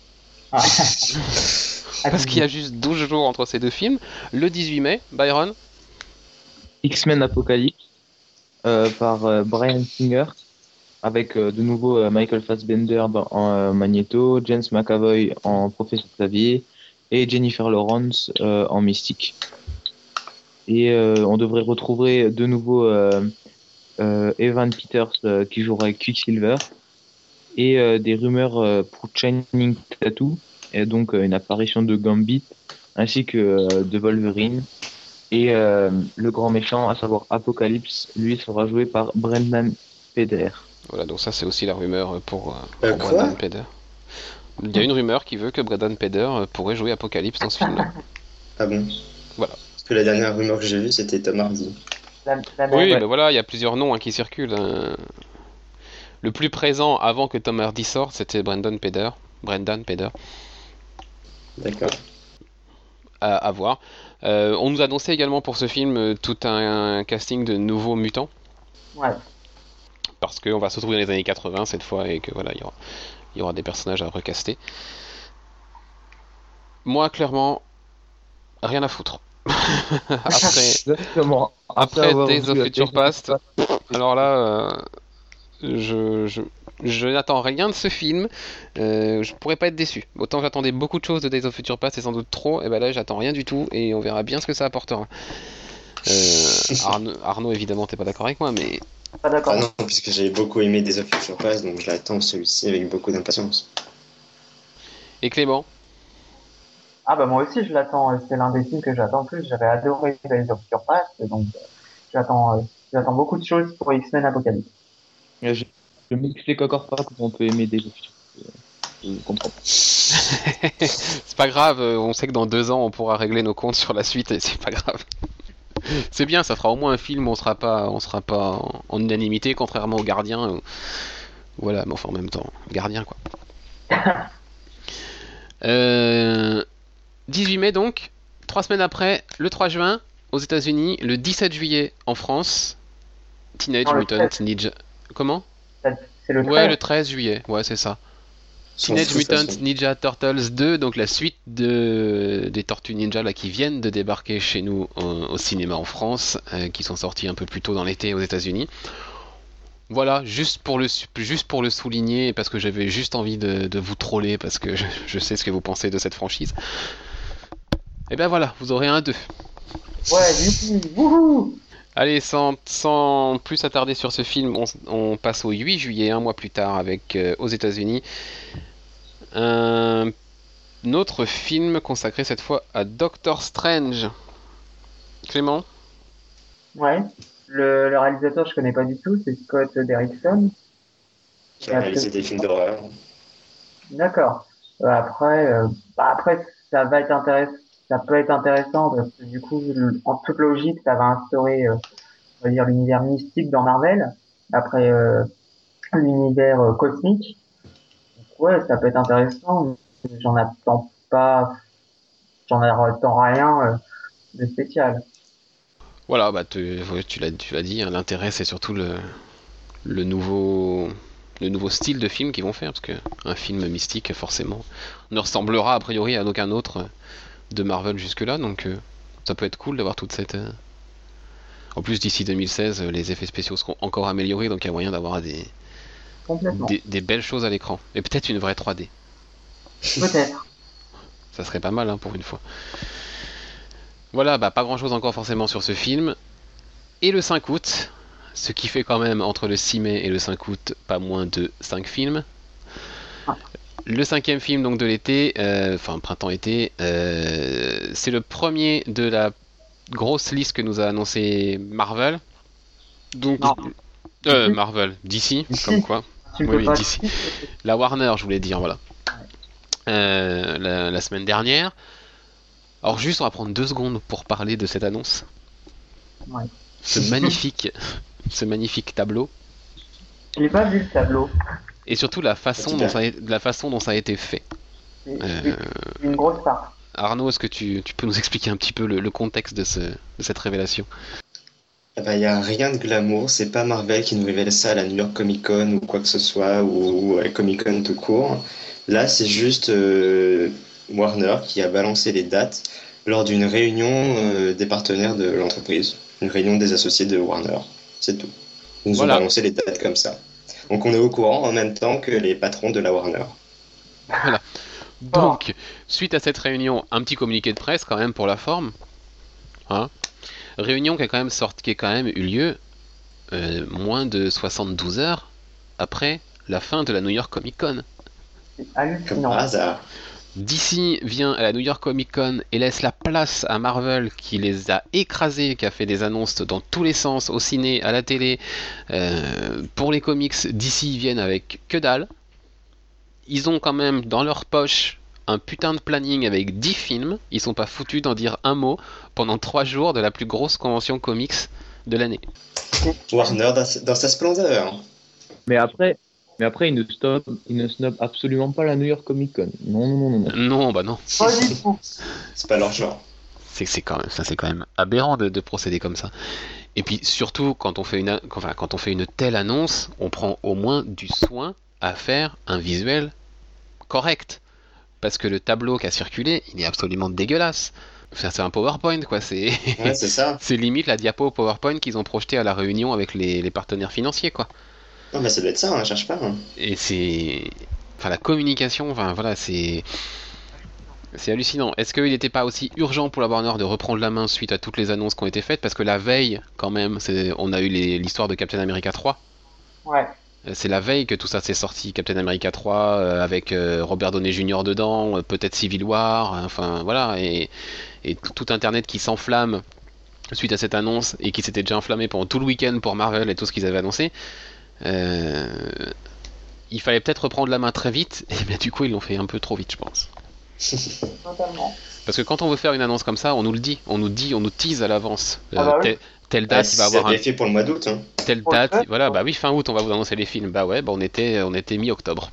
Ah. parce qu'il y a juste 12 jours entre ces deux films, le 18 mai, Byron, X-Men Apocalypse euh, par euh, Brian Singer avec euh, de nouveau euh, Michael Fassbender en euh, Magneto, James McAvoy en Professeur Xavier et Jennifer Lawrence en Mystique. Et on devrait retrouver de nouveau Evan Peters qui jouera Quicksilver et des rumeurs pour Channing Tattoo et donc une apparition de Gambit ainsi que de Wolverine et le grand méchant, à savoir Apocalypse, lui sera joué par Brendan Peder. Voilà, donc ça c'est aussi la rumeur pour, euh, Euh, pour Brandon Peder. Il y a une rumeur qui veut que Brandon Peder euh, pourrait jouer Apocalypse dans ce film. Ah bon Voilà. Parce que la dernière rumeur que j'ai vue, c'était Tom Hardy. La, la Oui, ben voilà, il y a plusieurs noms hein, qui circulent. hein. Le plus présent avant que Tom Hardy sorte, c'était Brandon Peder. Brendan Peder. D'accord. À, à voir. Euh, on nous annonçait également pour ce film tout un, un casting de nouveaux mutants. Ouais. Parce qu'on va se retrouver dans les années 80 cette fois et que voilà, il y aura, il y aura des personnages à recaster. Moi, clairement, rien à foutre. Après. Après Days of Future Past, Alors là, euh, je, je, je n'attends rien de ce film. Euh, je pourrais pas être déçu. Autant j'attendais beaucoup de choses de Days of Future Past et sans doute trop. Et ben là, j'attends rien du tout et on verra bien ce que ça apportera. Euh, Arnaud, Arnaud, évidemment, t'es pas d'accord avec moi, mais Pas d'accord. Ah non, puisque j'ai beaucoup aimé Days of Future Past, donc je l'attends celui-ci avec beaucoup d'impatience. et Clément, Ah bah moi aussi je l'attends, c'est l'un des films que j'attends le plus, j'avais adoré Days of Future Past, donc euh, j'attends euh, j'attends beaucoup de choses pour X-Men Apocalypse. Je, je m'explique encore pas comment on peut aimer des Je comprends pas. c'est pas grave. euh, On sait que dans deux ans, on pourra régler nos comptes sur la suite et c'est pas grave. C'est bien, ça fera au moins un film où on sera pas, on sera pas en, en unanimité, contrairement aux gardiens. Voilà, mais enfin en même temps, gardien quoi. Euh, 18 mai donc, trois semaines après, le 3 juin aux États-Unis, le 17 juillet en France, Teenage Mutant 13. Ninja. Comment? C'est le Ouais, 13. le 13 juillet, ouais, c'est ça. Teenage Mutant. Ninja Turtles 2, donc la suite de, des Tortues Ninja là, qui viennent de débarquer chez nous au, au cinéma en France, euh, qui sont sortis un peu plus tôt dans l'été aux États-Unis. Voilà, juste pour le, juste pour le souligner, parce que j'avais juste envie de, de vous troller, parce que je, je sais ce que vous pensez de cette franchise. Et ben voilà, vous aurez un 2. Ouais, youpi, wouhou Allez, sans, sans plus s'attarder sur ce film, on, on passe au 8 juillet, un mois plus tard, avec euh, aux États-Unis un autre film consacré cette fois à Doctor Strange. Clément? Ouais. Le, le réalisateur je connais pas du tout, c'est Scott Derrickson. Qui a réalisé des films d'horreur. D'accord. Euh, après, euh, bah après ça va être intéressant, ça peut être intéressant parce que du coup, en toute logique, ça va instaurer, euh, on va dire l'univers mystique dans Marvel après euh, l'univers euh, cosmique. Donc, ouais, ça peut être intéressant. J'en attends pas, j'en attends rien de spécial. Voilà, bah tu, tu l'as dit, hein, l'intérêt c'est surtout le, le nouveau le nouveau style de film qu'ils vont faire, parce que un film mystique forcément ne ressemblera a priori à aucun autre de Marvel jusque-là, donc euh, ça peut être cool d'avoir toute cette... euh, En plus d'ici 2016, euh, les effets spéciaux seront encore améliorés, donc il y a moyen d'avoir des, des, des belles choses à l'écran. Et peut-être une vraie 3D. Peut-être. Ça serait pas mal hein, pour une fois. Voilà, bah pas grand chose encore forcément sur ce film. Et le 5 août, ce qui fait quand même entre le 6 mai et le 5 août pas moins de 5 films. Le cinquième film donc de l'été, euh, enfin printemps-été, euh, c'est le premier de la grosse liste que nous a annoncé Marvel. Donc, Non. euh, DC. Marvel, DC, DC. comme quoi. Oui, d'ici. La Warner, je voulais dire, voilà. Euh, la, la semaine dernière. Alors juste, on va prendre deux secondes pour parler de cette annonce. Ouais. Ce magnifique, ce magnifique tableau. J'ai pas vu le tableau. Et surtout la façon, dont ça a, la façon dont ça a été fait. C'est Euh, une grosse part. Arnaud, est-ce que tu, tu peux nous expliquer un petit peu le, le contexte de, ce, de cette révélation? Il n'y a rien de glamour, c'est pas Marvel qui nous révèle ça à la New York Comic Con ou quoi que ce soit, ou, ou à Comic Con tout court. Là, c'est juste euh, Warner qui a balancé les dates lors d'une réunion euh, des partenaires de l'entreprise, une réunion des associés de Warner. C'est tout. Ils nous Voilà. ont balancé les dates comme ça. Donc on est au courant en même temps que les patrons de la Warner. Donc, suite à cette réunion, un petit communiqué de presse quand même pour la forme. Hein réunion qui a quand même sorti, qui a quand même eu lieu euh, moins de 72 heures après la fin de la New York Comic Con. C'est Comme par hasard. DC vient à la New York Comic Con et laisse la place à Marvel qui les a écrasés, qui a fait des annonces dans tous les sens, au ciné, à la télé. Euh, pour les comics, DC viennent avec que dalle. Ils ont quand même dans leur poche un putain de planning avec 10 films. Ils sont pas foutus d'en dire un mot pendant 3 jours de la plus grosse convention comics de l'année. Warner dans sa splendeur. Mais après, mais après, ils ne snob, ils ne snob absolument pas la New York Comic Con. Non, non, non, non. non. Bah non. C'est pas leur genre. c'est c'est quand même ça c'est quand même aberrant de, de procéder comme ça et puis surtout quand on fait une a- enfin, quand on fait une telle annonce on prend au moins du soin à faire un visuel correct parce que le tableau qui a circulé il est absolument dégueulasse Enfin, c'est un PowerPoint quoi c'est Ouais, c'est ça. c'est limite la diapo PowerPoint qu'ils ont projeté à la réunion avec les, les partenaires financiers quoi Non, mais ça doit être ça, hein, cherche pas. hein. et c'est enfin la communication enfin voilà c'est c'est hallucinant. Est-ce qu'il n'était pas aussi urgent pour la Warner de reprendre la main suite à toutes les annonces qui ont été faites? Parce que la veille, quand même, on a eu les- l'histoire de Captain America 3. Ouais. Euh, C'est la veille que tout ça s'est sorti. Captain America 3 euh, avec euh, Robert Downey Jr. dedans, euh, peut-être Civil War, euh, enfin voilà. Et, et tout tout Internet qui s'enflamme suite à cette annonce et qui s'était déjà enflammé pendant tout le week-end pour Marvel et tout ce qu'ils avaient annoncé. Euh, il fallait peut-être reprendre la main très vite, et bien du coup ils l'ont fait un peu trop vite, je pense. Parce que quand on veut faire une annonce comme ça, on nous le dit, on nous dit, on nous tease à l'avance. Euh, Ah bah oui. telle, Ah, date, il va avoir un, fait pour le mois d'août. Hein. telle date, fait, voilà, bah oui, fin août, on va vous annoncer les films. Bah ouais, bah on était, on était mi-octobre.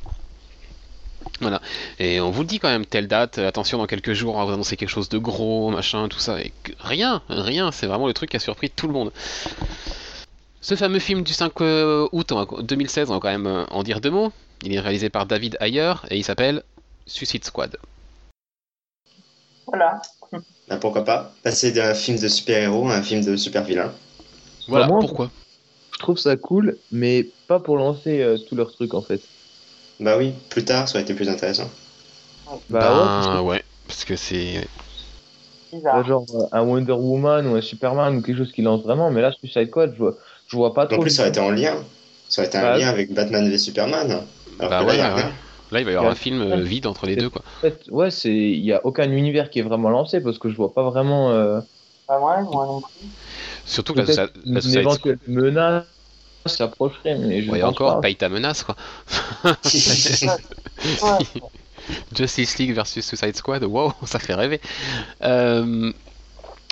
Voilà. Et on vous le dit quand même, telle date, euh, attention, dans quelques jours, on va vous annoncer quelque chose de gros, machin, tout ça. Et rien, rien, c'est vraiment le truc qui a surpris tout le monde. Ce fameux film du 5 euh, août en 2016, on va quand même euh, en dire deux mots. Il est réalisé par David Ayer et il s'appelle Suicide Squad. Voilà. Ah, pourquoi pas Passer d'un film de super-héros à un film de super-vilain. Voilà, Vraiment pourquoi Je trouve ça cool, mais pas pour lancer euh, tout leur truc en fait. Bah oui, plus tard, ça aurait été plus intéressant. Bah ouais, parce Ben ouais, parce que c'est genre euh, un Wonder Woman ou un Superman ou quelque chose qui lance vraiment, mais là Suicide Squad, je vois, je vois pas trop. En plus, ça aurait été en lien. Ça aurait été un Bah, lien avec Batman v Superman. Alors Bah que là, ouais, y a ouais. rien. Là, il va y avoir un film euh, vide entre les deux, quoi. En fait, ouais, c'est il y a aucun univers qui est vraiment lancé parce que je vois pas vraiment euh, Pas moi non plus. Surtout que la, peut-être la, la une éventuelle menace s'approcherait, mais je Ouais, encore, pas. paye ta menace, quoi. Justice League versus Suicide Squad, wow, ça fait rêver. Euh,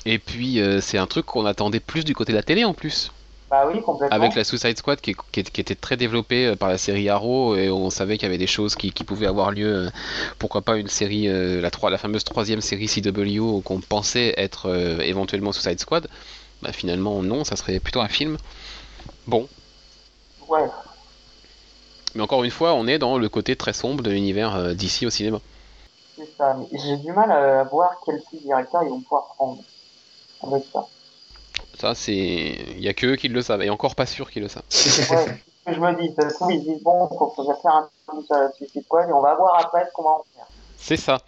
et puis, euh, c'est un truc qu'on attendait plus du côté de la télé, en plus. Bah oui, complètement. Avec la Suicide Squad qui, était très développée euh, par la série Arrow, et on savait qu'il y avait des choses qui, qui pouvaient avoir lieu. euh, Pourquoi pas une série, euh, la, fameuse troisième série CW qu'on pensait être euh, éventuellement Suicide Squad. Bah, finalement, non, ça serait plutôt un film. Bon, Ouais. Mais encore une fois, on est dans le côté très sombre de l'univers d'ici au cinéma. C'est ça. J'ai du mal à voir quel type de directeur ils vont pouvoir prendre avec ça. Ça, c'est. Il y a que eux qui le savent, et encore pas sûr qu'ils le savent. Ouais. ce que je me dis, ça se trouve, ils se disent bon, faut faut faire un film sur Suicide et on va voir après comment on va faire. C'est ça.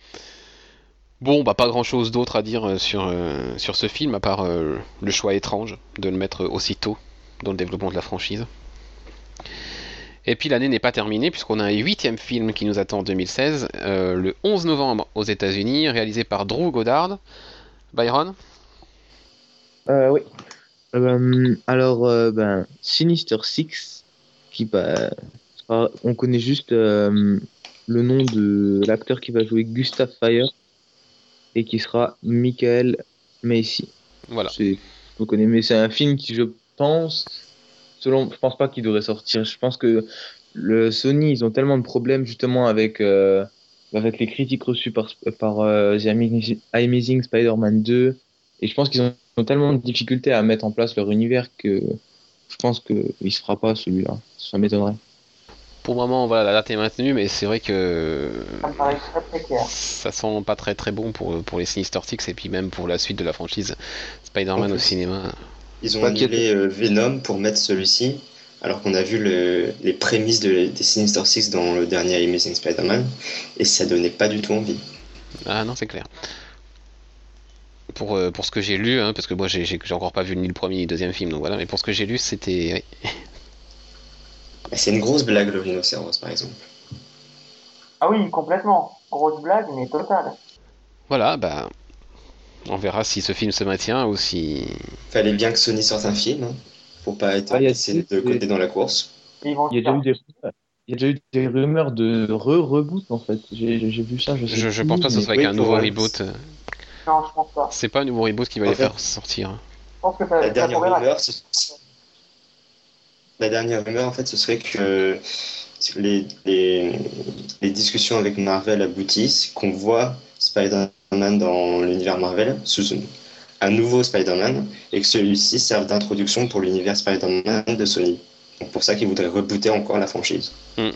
Bon, bah pas grand chose d'autre à dire euh, sur, euh, sur ce film, à part euh, le choix étrange de le mettre aussitôt dans le développement de la franchise. Et puis l'année n'est pas terminée, puisqu'on a un huitième film qui nous attend en 2016, euh, le 11 novembre aux États-Unis, réalisé par Drew Goddard. Byron? Oui. Euh, alors, euh, ben, Sinister Six, qui bah, on connaît juste euh, le nom de l'acteur qui va jouer Gustav Fire et qui sera Michael Macy. Voilà. C'est, on connaît, mais c'est un film qui, je pense, selon, je pense pas qu'il devrait sortir. Je pense que le Sony, ils ont tellement de problèmes justement avec euh, avec les critiques reçues par, par euh, The Amazing Spider-Man 2. Et je pense qu'ils ont, ont tellement de difficultés à mettre en place leur univers que je pense qu'il ne se fera pas celui-là. Ça m'étonnerait. Pour le moment, voilà, la date est maintenue, mais c'est vrai que Ça me paraît très très clair. ça sent pas très très bon pour, pour les Sinister Six et puis même pour la suite de la franchise Spider-Man au cinéma. Ils ont annulé euh, Venom pour mettre celui-ci, alors qu'on a vu le- les prémices de- des Sinister Six dans le dernier Amazing Spider-Man, et ça donnait pas du tout envie. Ah non, c'est clair. Pour, euh, pour ce que j'ai lu, hein, parce que moi j'ai j'ai- j'ai encore pas vu ni le premier ni le deuxième film, donc voilà, mais pour ce que j'ai lu, c'était. oui. C'est une grosse blague, le rhinocéros, par exemple. Ah oui, complètement. Grosse blague, mais totale. Voilà, bah. On verra si ce film se maintient ou si. Fallait bien que Sony sorte un film, hein, pour pas être Ah, il y a laissé des- de côté dans la course. Il y a déjà eu des, il y a déjà eu des rumeurs de re-reboot en fait. J'ai j'ai vu ça, je sais Je, je pense pas que ce mais- soit avec oui, un nouveau reboot. Non, je pense pas. C'est pas un nouveau reboot qui va En les fait- faire sortir. Je pense que ça, La ça dernière rumeur, ce- la dernière rumeur, en fait, ce serait que les, les, les discussions avec Marvel aboutissent, qu'on voit Spider-Man dans l'univers Marvel sous un nouveau Spider-Man, et que celui-ci serve d'introduction pour l'univers Spider-Man de Sony. Donc pour ça qu'ils voudraient rebooter encore la franchise. Mm, mm.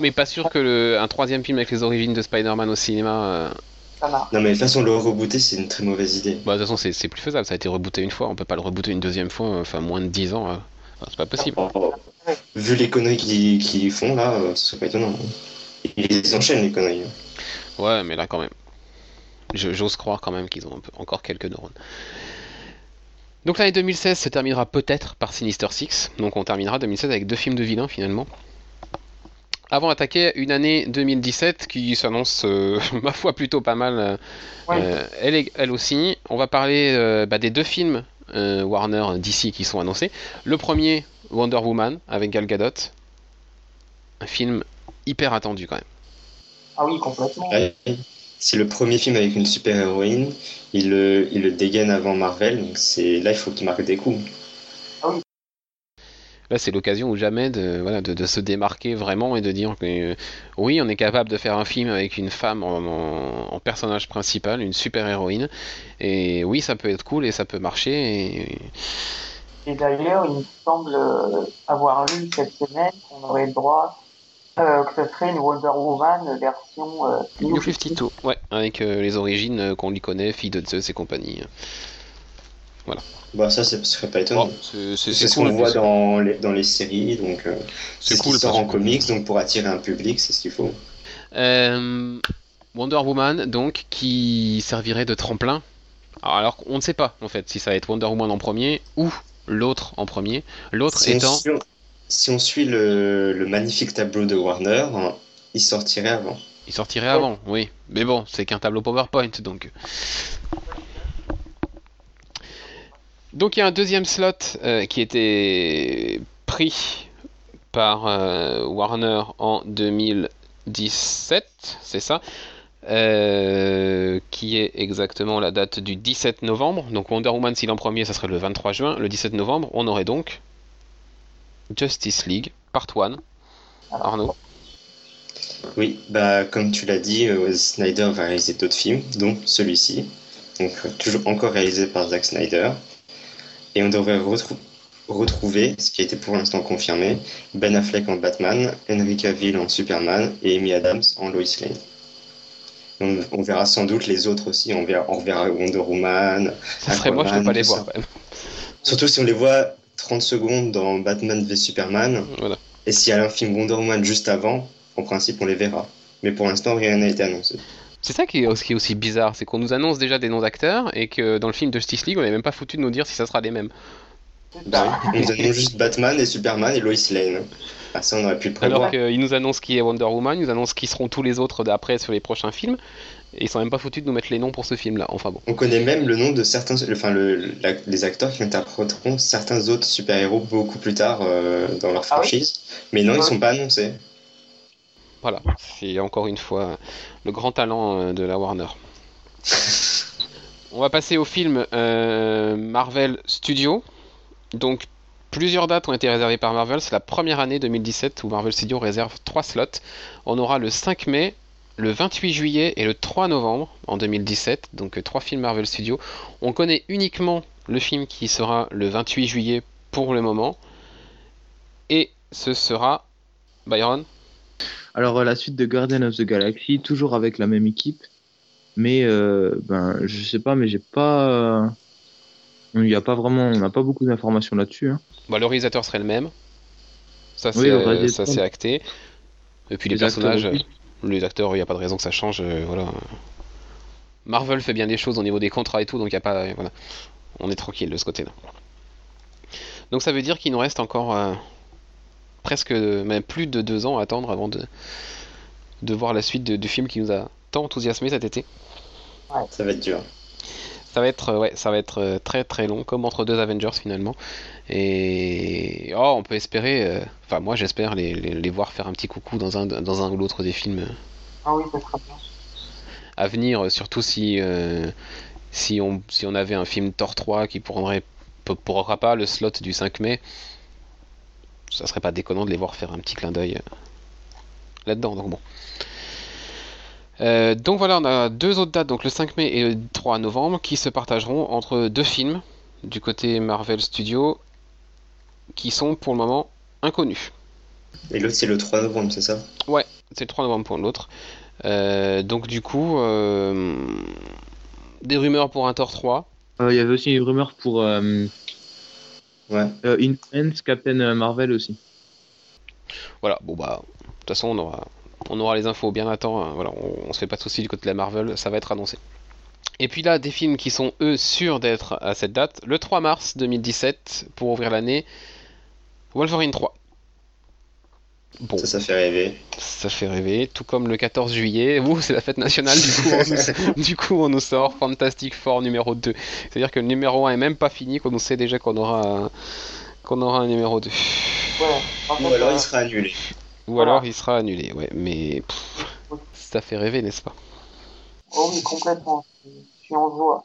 Mais pas sûr que le, un troisième film avec les origines de Spider-Man au cinéma. euh, Ça marche. Non mais de toute façon, le rebooter, c'est une très mauvaise idée. Bah, de toute façon, c'est c'est plus faisable. Ça a été rebooté une fois, on peut pas le rebooter une deuxième fois, euh, enfin moins de 10 ans. euh. Enfin, c'est pas possible. Oh, Vu les conneries qu'ils qu'ils font là, euh, ce serait pas étonnant. Ils les enchaînent les conneries. Ouais, mais là quand même. Je- J'ose croire quand même qu'ils ont un peu- encore quelques neurones. Donc l'année 2016 se terminera peut-être par Sinister Six. Donc on terminera 2016 avec deux films de vilains finalement. Avant d'attaquer une année 2017 qui s'annonce, euh, ma foi, plutôt pas mal. euh, euh, elle, est- elle aussi. On va parler euh, bah, des deux films euh, Warner DC qui sont annoncés. Le premier, Wonder Woman avec Gal Gadot. Un film hyper attendu quand même. Ah oui, complètement. Ouais. C'est le premier film avec une super-héroïne. Il le, il le dégaine avant Marvel, donc c'est là il faut qu'il marque des coups. Là, c'est l'occasion ou jamais de, voilà, de, de se démarquer vraiment et de dire que euh, oui, on est capable de faire un film avec une femme en, en- en personnage principal, une super héroïne. Et oui, ça peut être cool et ça peut marcher. Et... Et d'ailleurs, il me semble avoir lu cette semaine qu'on aurait le droit euh, que ce serait une Wonder Woman version euh, New 52, ouais, avec euh, les origines qu'on lui connaît, fille de Zeus et compagnie. Bon, ça, ce serait pas étonnant. Bon, c'est ce cool. qu'on voit dans les, dans les séries, donc euh, C'est c'est ce cool qui sort en comics, donc pour attirer un public, c'est ce qu'il faut. Euh, Wonder Woman, donc, qui servirait de tremplin. Alors, alors, on ne sait pas, en fait, si ça va être Wonder Woman en premier ou l'autre en premier. L'autre Si, étant. si on suit le, le magnifique tableau de Warner, hein, il sortirait avant. Il sortirait avant, oui. Mais bon, c'est qu'un tableau PowerPoint, donc. Donc il y a un deuxième slot euh, qui était pris par euh, Warner en 2017, c'est ça, euh, qui est exactement la date du 17 novembre. Donc Wonder Woman, s'il est en premier, ça serait le 23 juin. Le 17 novembre, on aurait donc Justice League, Part 1. Arnaud. Oui, bah comme tu l'as dit, Snyder va réaliser d'autres films, dont celui-ci, donc toujours encore réalisé par Zack Snyder. Et on devrait retrou- retrouver, ce qui a été pour l'instant confirmé, Ben Affleck en Batman, Henry Cavill en Superman et Amy Adams en Lois Lane. On, on verra sans doute les autres aussi, on verra, on Wonder Woman. Ça serait moche de Aquaman, pas les voir même. Surtout si on les voit 30 secondes dans Batman v Superman, Voilà. et s'il y a un film Wonder Woman juste avant, en principe on les verra. Mais pour l'instant rien n'a été annoncé. C'est ça qui est, aussi, qui est aussi bizarre, c'est qu'on nous annonce déjà des noms d'acteurs et que dans le film de Justice League, on n'est même pas foutu de nous dire si ça sera les mêmes. Bah on nous annonce juste Batman et Superman et Lois Lane. Ah, ça, on aurait pu le prévoir. Alors qu'ils nous annoncent qui est Wonder Woman, ils nous annoncent qui seront tous les autres d'après sur les prochains films, et ils sont même pas foutus de nous mettre les noms pour ce film-là. Enfin bon. On connaît même le nom de certains, enfin le, la- les acteurs qui interpréteront certains autres super-héros beaucoup plus tard euh, dans leur Ah oui franchise. Mais non, Ah ils sont pas annoncés. Voilà, c'est encore une fois le grand talent euh, de la Warner. On va passer au film euh, Marvel Studios. Donc plusieurs dates ont été réservées par Marvel. C'est la première année 2017 où Marvel Studios réserve trois slots. On aura le 5 mai le 28 juillet et le 3 novembre en 2017, donc euh, trois films Marvel Studios. On connaît uniquement le film qui sera le 28 juillet pour le moment. Et ce sera Byron Alors, la suite de Guardian of the Galaxy, toujours avec la même équipe. Mais, euh, ben, je sais pas, mais j'ai pas. euh, Il y a pas vraiment. On n'a pas beaucoup d'informations là-dessus. hein. Bah, Le réalisateur serait le même. Ça, c'est ça, acté. Et puis les, personnages, les acteurs, il n'y a pas de raison que ça change. euh, voilà. Marvel fait bien des choses au niveau des contrats et tout, donc il y a pas. Voilà. On est tranquille de ce côté-là. Donc ça veut dire qu'il nous reste encore presque, même plus de deux ans à attendre avant de, de voir la suite de- du film qui nous a tant enthousiasmé cet été. Ça va être dur. Ça va être, ouais, ça va être euh, très très long, comme entre deux Avengers finalement. Et oh, on peut espérer, euh, enfin moi j'espère les, les, les voir faire un petit coucou dans un, dans un ou l'autre des films euh, Ah oui, ça bien. à venir, surtout si, euh, si, on, si on avait un film Thor 3 qui prendrait, pourra pas le slot du 5 mai. Ça serait pas déconnant de les voir faire un petit clin d'œil euh, là-dedans, donc bon. Euh, donc voilà, on a deux autres dates, donc le 5 mai et le 3 novembre, qui se partageront entre deux films du côté Marvel Studios qui sont pour le moment inconnus. Et l'autre, c'est le 3 novembre, c'est ça? C'est le 3 novembre pour l'autre. Euh, donc du coup, euh, des rumeurs pour un Thor 3. Euh, Il y avait aussi une rumeur pour euh, Ouais. euh, Captain Marvel aussi. Voilà, bon bah, de toute façon on aura, on aura les infos bien à temps. hein. Voilà, on, on se fait pas de soucis du côté de la Marvel, ça va être annoncé. Et puis là, des films qui sont eux sûrs d'être à cette date. Le 3 mars 2017, pour ouvrir l'année, Wolverine 3. Bon, Ça, ça fait rêver. ça fait rêver, tout comme le 14 juillet, ouh, c'est la fête nationale, du coup, on nous, du coup on nous sort Fantastic Four numéro 2. C'est-à-dire que le numéro 1 est même pas fini, qu'on nous sait déjà qu'on aura, un- qu'on aura un numéro 2. Ouais. En Ou alors euh, il sera annulé. Ou Voilà. alors il sera annulé, ouais, mais pff, ça fait rêver, n'est-ce pas? Oh oui, complètement. Je suis en joie.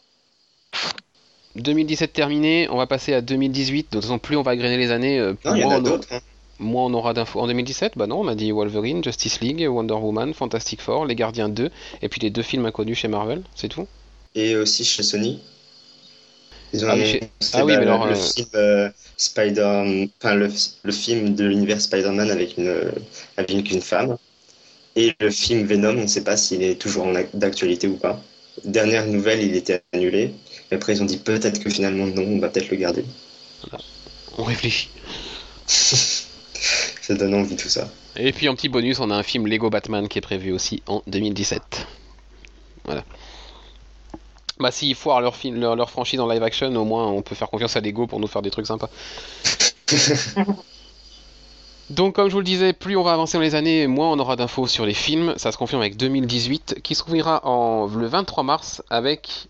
2017 terminé, on va passer à 2018. De toute façon, plus on va grainer les années, euh, Non, il y en a on, d'autres. hein. Moins on aura d'infos. En 2017, bah non, on a dit Wolverine, Justice League, Wonder Woman, Fantastic Four, Les Gardiens 2, et puis les deux films inconnus chez Marvel, c'est tout. Et aussi chez Sony. Ils ont Ah annoncé chez- ah oui, bah, mais alors, le euh, film euh, Spider, enfin le, le film de l'univers Spider-Man avec une avec une femme. Et le film Venom, on ne sait pas s'il est toujours en ac- d'actualité ou pas. Dernière nouvelle, il était annulé. Mais après, ils ont dit peut-être que finalement non, on va peut-être le garder. On réfléchit. Ça donne envie tout ça. Et puis en petit bonus, on a un film Lego Batman qui est prévu aussi en 2017. Voilà. Bah s'ils foirent leur, film, leur, leur franchise en live action, au moins on peut faire confiance à Lego pour nous faire des trucs sympas. Donc comme je vous le disais, plus on va avancer dans les années, moins on aura d'infos sur les films. Ça se confirme avec 2018, qui s'ouvrira en le 23 mars avec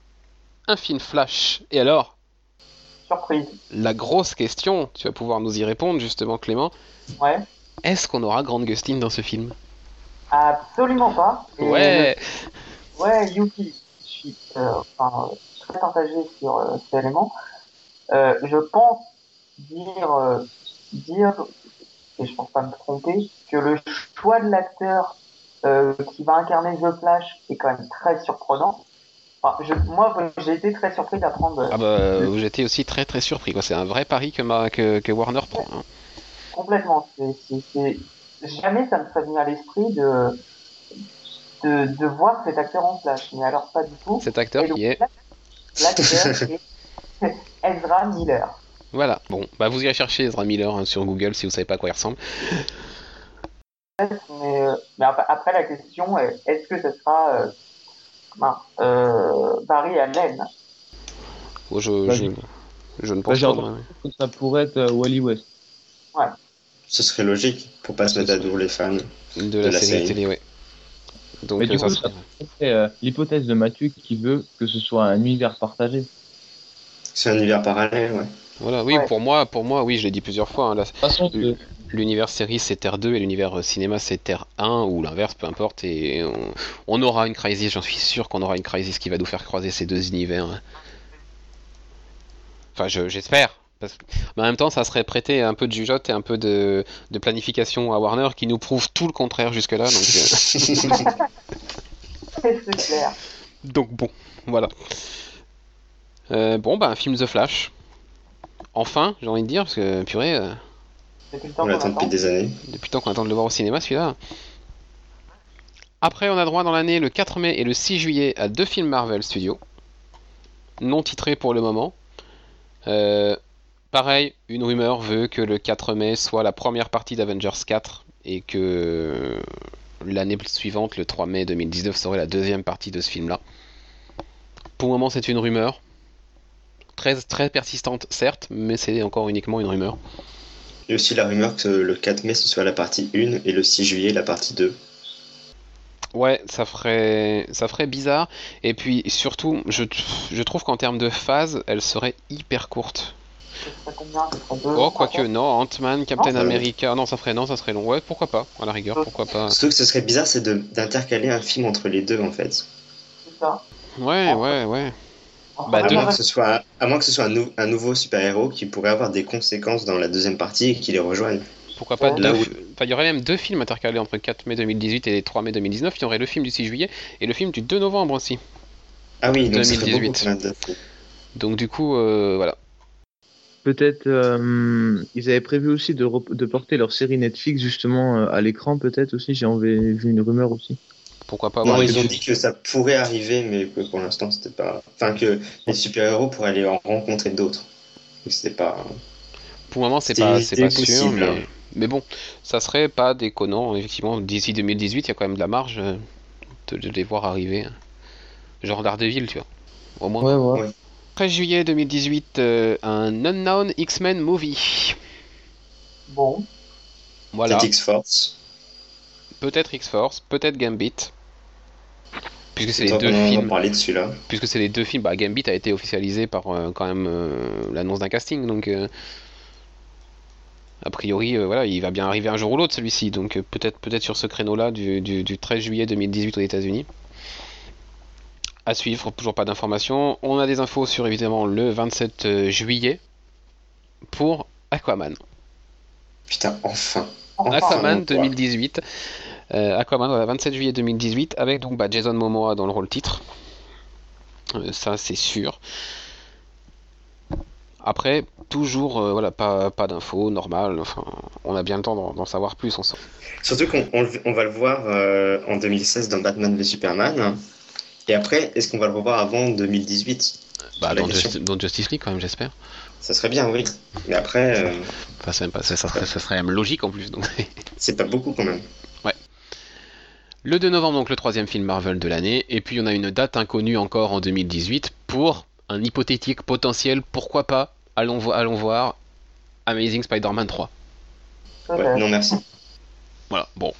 un film Flash. Et alors, Surprise. la grosse question, tu vas pouvoir nous y répondre justement Clément, Ouais. est-ce qu'on aura Grande Gustin dans ce film? Absolument pas. Et Ouais Yuki. Je suis euh, enfin, très partagé sur euh, cet élément. Euh, je pense dire, dire, et je pense pas me tromper, que le choix de l'acteur qui va incarner The Flash est quand même très surprenant. Enfin, je, moi, j'ai été très surpris d'apprendre euh, Ah bah j'étais aussi très très surpris quoi. C'est un vrai pari que, ma- que, que Warner prend. hein. complètement. C'est, Jamais ça me serait venu à l'esprit de, de, de voir cet acteur en Flash. Mais alors pas du tout. Cet acteur donc, qui est L'acteur est Ezra Miller. voilà. Bon bah vous irez chercher Ezra Miller hein, sur Google si vous savez pas à quoi il ressemble. Mais, euh, mais après, la question est est-ce que ce sera euh, mince, euh, Barry Allen Oh, je, Bah, je, je ne Bah, pense pas. moi. Ça pourrait être euh, Wally West. Ce serait logique pour pas se mettre à dos les fans. De la, la série, série. télé, ouais. Donc Mais euh, du ça coup, serait- euh, l'hypothèse de Mathieu qui veut que ce soit un univers partagé. C'est un univers parallèle, ouais. voilà. Oui, Ouais. pour moi, pour moi, oui, je l'ai dit plusieurs fois. hein, la- De toute façon, Euh, L'univers série c'est Terre 2 et l'univers euh, cinéma c'est Terre 1 ou l'inverse, peu importe. Et on, on aura une crisis, j'en suis sûr qu'on aura une crisis qui va nous faire croiser ces deux univers. hein. Enfin, je- j'espère. Parce que- Mais en même temps, ça serait prêter un peu de jugeote et un peu de, de planification à Warner qui nous prouve tout le contraire jusque-là. Donc, euh, C'est clair. Donc bon, voilà. Euh, bon, bah, un film The Flash. Enfin, j'ai envie de dire, parce que purée, euh, Depuis le temps On l'attend depuis attend. des années. depuis le temps qu'on attend de le voir au cinéma, celui-là. Après, on a droit dans l'année, le 4 mai et le 6 juillet, à deux films Marvel Studios. Non titrés pour le moment. Euh, pareil, une rumeur veut que le 4 mai soit la première partie d'Avengers 4 et que l'année suivante, le 3 mai 2019, serait la deuxième partie de ce film-là. Pour le moment, c'est une rumeur. Très, très persistante, certes, mais c'est encore uniquement une rumeur. Il y a aussi la rumeur que le 4 mai ce soit la partie 1 et le 6 juillet la partie 2. Ouais, ça ferait, ça ferait bizarre. Et puis surtout, je, je trouve qu'en termes de phase, elle serait hyper courte. Combien Oh, quoique, non, Ant-Man, Captain Non, America, non, ça ferait, non, ça serait long. Ouais, pourquoi pas, à la rigueur, pourquoi pas. Surtout que ce serait bizarre, c'est de- d'intercaler un film entre les deux en fait. C'est ça. Ouais, ouais, ouais. Bah, À moins que ce soit, à moins que ce soit un, nou- un nouveau super-héros qui pourrait avoir des conséquences dans la deuxième partie et qui les rejoigne. Pourquoi pas Ouais. deux. Où- Enfin, il y aurait même deux films intercalés entre 4 mai 2018 et 3 mai 2019. Il y aurait le film du 6 juillet et le film du 2 novembre aussi. Ah oui, donc ce serait 2018. beaucoup plein de dates. Donc, du coup, euh, voilà. Peut-être euh, ils avaient prévu aussi de, de porter leur série Netflix justement euh, à l'écran, peut-être aussi. J'ai envie- vu une rumeur aussi. Pourquoi pas Non, avoir ils ont dit que ça pourrait arriver, mais que pour l'instant c'était pas. Enfin, que les super-héros pourraient aller en rencontrer d'autres. Donc c'était pas. Pour le moment, c'est pas, c'est pas sûr, possible, mais... hein. mais bon, ça serait pas déconnant. Effectivement, d'ici 2018, il y a quand même de la marge euh, de, de les voir arriver. Genre Daredevil, tu vois. Au moins. Ouais, ouais. 13 juillet 2018, euh, un Unknown X-Men Movie. Bon, Voilà. Peut-être X-Force. Peut-être X-Force, peut-être Gambit. Puisque c'est les deux films. parlé dessus là. Puisque c'est les deux films. Bah, Gambit a été officialisé par euh, quand même euh, l'annonce d'un casting, donc. euh, a priori, euh, voilà, il va bien arriver un jour ou l'autre celui-ci, donc euh, peut-être peut-être sur ce créneau-là du, du, du 13 juillet 2018 aux États-Unis. À suivre, toujours pas d'informations. On a des infos sur évidemment le 27 juillet pour Aquaman. Putain, enfin. enfin, Aquaman quoi. 2018. Euh, Aquaman, voilà, 27 juillet 2018, avec donc bah, Jason Momoa dans le rôle titre. Euh, ça, c'est sûr. Après, toujours, euh, voilà, pas, pas d'infos, normal. Enfin, on a bien le temps d'en d'en savoir plus. On. Surtout qu'on on le- on va le voir euh, en 2016 dans Batman v Superman. Et après, est-ce qu'on va le revoir avant 2018 Bah, dans. Justi- dans Justice League, quand même, j'espère. Ça serait bien, oui. Mais après, euh, Enfin, c'est même pas- ça, ça serait, ça serait même logique en plus. Donc. c'est pas beaucoup quand même. Le 2 novembre, donc le troisième film Marvel de l'année. Et puis on a une date inconnue encore en 2018 pour un hypothétique potentiel, pourquoi pas, allons, vo- allons voir Amazing Spider-Man 3. Ouais, peut-être. non, merci. Voilà, bon.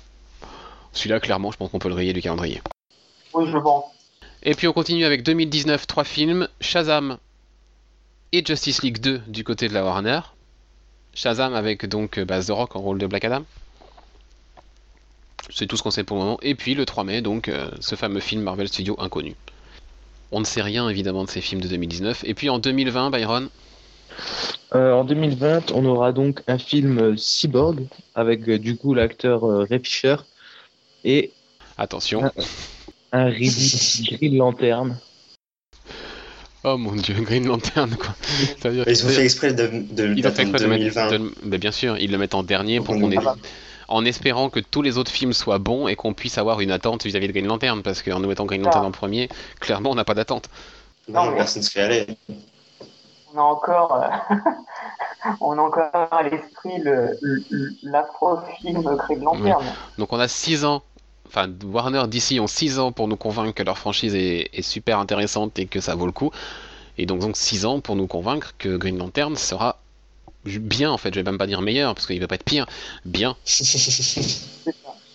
Celui-là, clairement, je pense qu'on peut le rayer du calendrier. Oui, je pense. Et puis on continue avec 2019, trois films Shazam et Justice League 2 du côté de la Warner. Shazam avec donc bah, The Rock en rôle de Black Adam. C'est tout ce qu'on sait pour le moment. Et puis le 3 mai, donc euh, ce fameux film Marvel Studios inconnu. On ne sait rien évidemment de ces films de 2019. Et puis en 2020, Byron, Euh, en 2020, on aura donc un film euh, Cyborg avec du coup l'acteur euh, Ray Fisher et attention. un reboot Green Lantern. Oh mon dieu, Green Lantern quoi. Ils ont fait exprès de, de le Ils ont fait mettre en exprès de le 2020. mettre. de- mais bien sûr, ils le mettent en dernier pour On qu'on ait. En espérant que tous les autres films soient bons et qu'on puisse avoir une attente vis-à-vis de Green Lantern, parce qu'en nous mettant Green Lantern en premier, clairement on n'a pas d'attente. Non, mais- personne ne serait allé. On a encore, euh, on a encore à l'esprit le, le- l'afro-film Green Lantern. Donc on a 6 ans, enfin Warner d'ici ont 6 ans pour nous convaincre que leur franchise est, est super intéressante et que ça vaut le coup. Et donc donc 6 ans pour nous convaincre que Green Lantern sera bien en fait, je vais même pas dire meilleur, parce qu'il va pas être pire, bien.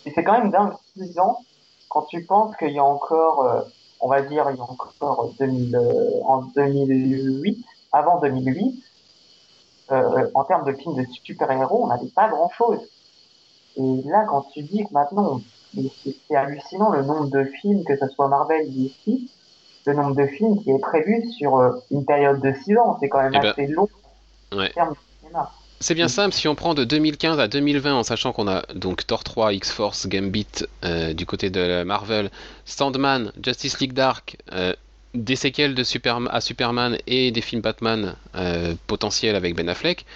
Et c'est quand même dingue, 6 ans, quand tu penses qu'il y a encore, euh, on va dire, il y a encore 2000, euh, en 2008, avant 2008, euh, en termes de films de super-héros, on n'avait pas grand-chose. Et là, quand tu dis que maintenant, c'est hallucinant le nombre de films, que ce soit Marvel d'ici, le nombre de films qui est prévu sur une période de 6 ans, c'est quand même Eh ben, assez long ouais. en termes. C'est bien simple, si on prend de 2015 à 2020 en sachant qu'on a donc Thor 3, X-Force, Gambit euh, du côté de Marvel, Sandman, Justice League Dark, euh, des séquelles de Superman, à Superman et des films Batman euh, potentiels avec Ben Affleck,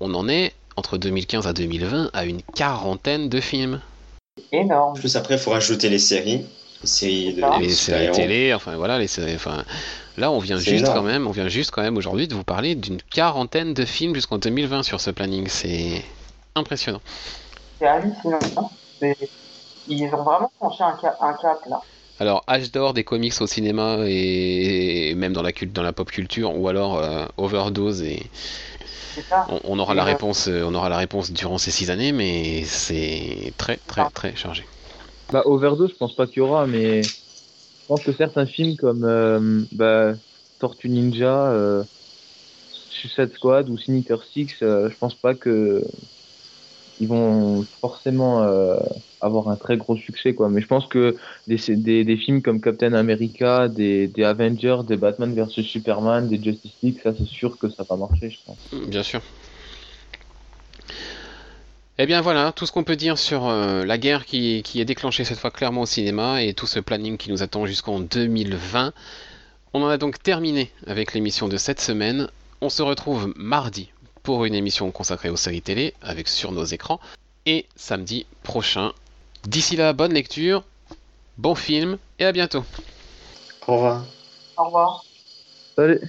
on en est entre 2015 à 2020 à une quarantaine de films. Énorme. Plus après, il faut rajouter les séries. Les séries de les séries télé, enfin voilà, les séries, enfin là on vient juste énorme. quand même, on vient juste quand même aujourd'hui de vous parler d'une quarantaine de films jusqu'en 2020 sur ce planning, c'est impressionnant. C'est hallucinant. C'est- Ils ont vraiment franchi un, ca- un cap là. Alors âge d'or des comics au cinéma et même dans la culte, dans la pop culture, ou alors euh, overdose et C'est ça. on, on aura Et, la euh, réponse, euh, on aura la réponse durant ces six années, mais c'est très très Ah. très chargé. Bah, Overdose, je pense pas qu'il y aura, mais je pense que certains films comme euh, bah, Tortue Ninja, euh, Suicide Squad ou Sinister Six, euh, je pense pas que ils vont forcément euh, avoir un très gros succès, quoi. Mais je pense que des, des, des films comme Captain America, des, des Avengers, des Batman vs Superman, des Justice League, ça c'est sûr que ça va marcher, je pense. Bien sûr. Eh bien voilà, tout ce qu'on peut dire sur euh, la guerre qui, qui est déclenchée cette fois clairement au cinéma et tout ce planning qui nous attend jusqu'en 2020. On en a donc terminé avec l'émission de cette semaine. On se retrouve mardi pour une émission consacrée aux séries télé avec sur nos écrans et samedi prochain. D'ici là, bonne lecture, bon film et à bientôt. Au revoir. Au revoir. Salut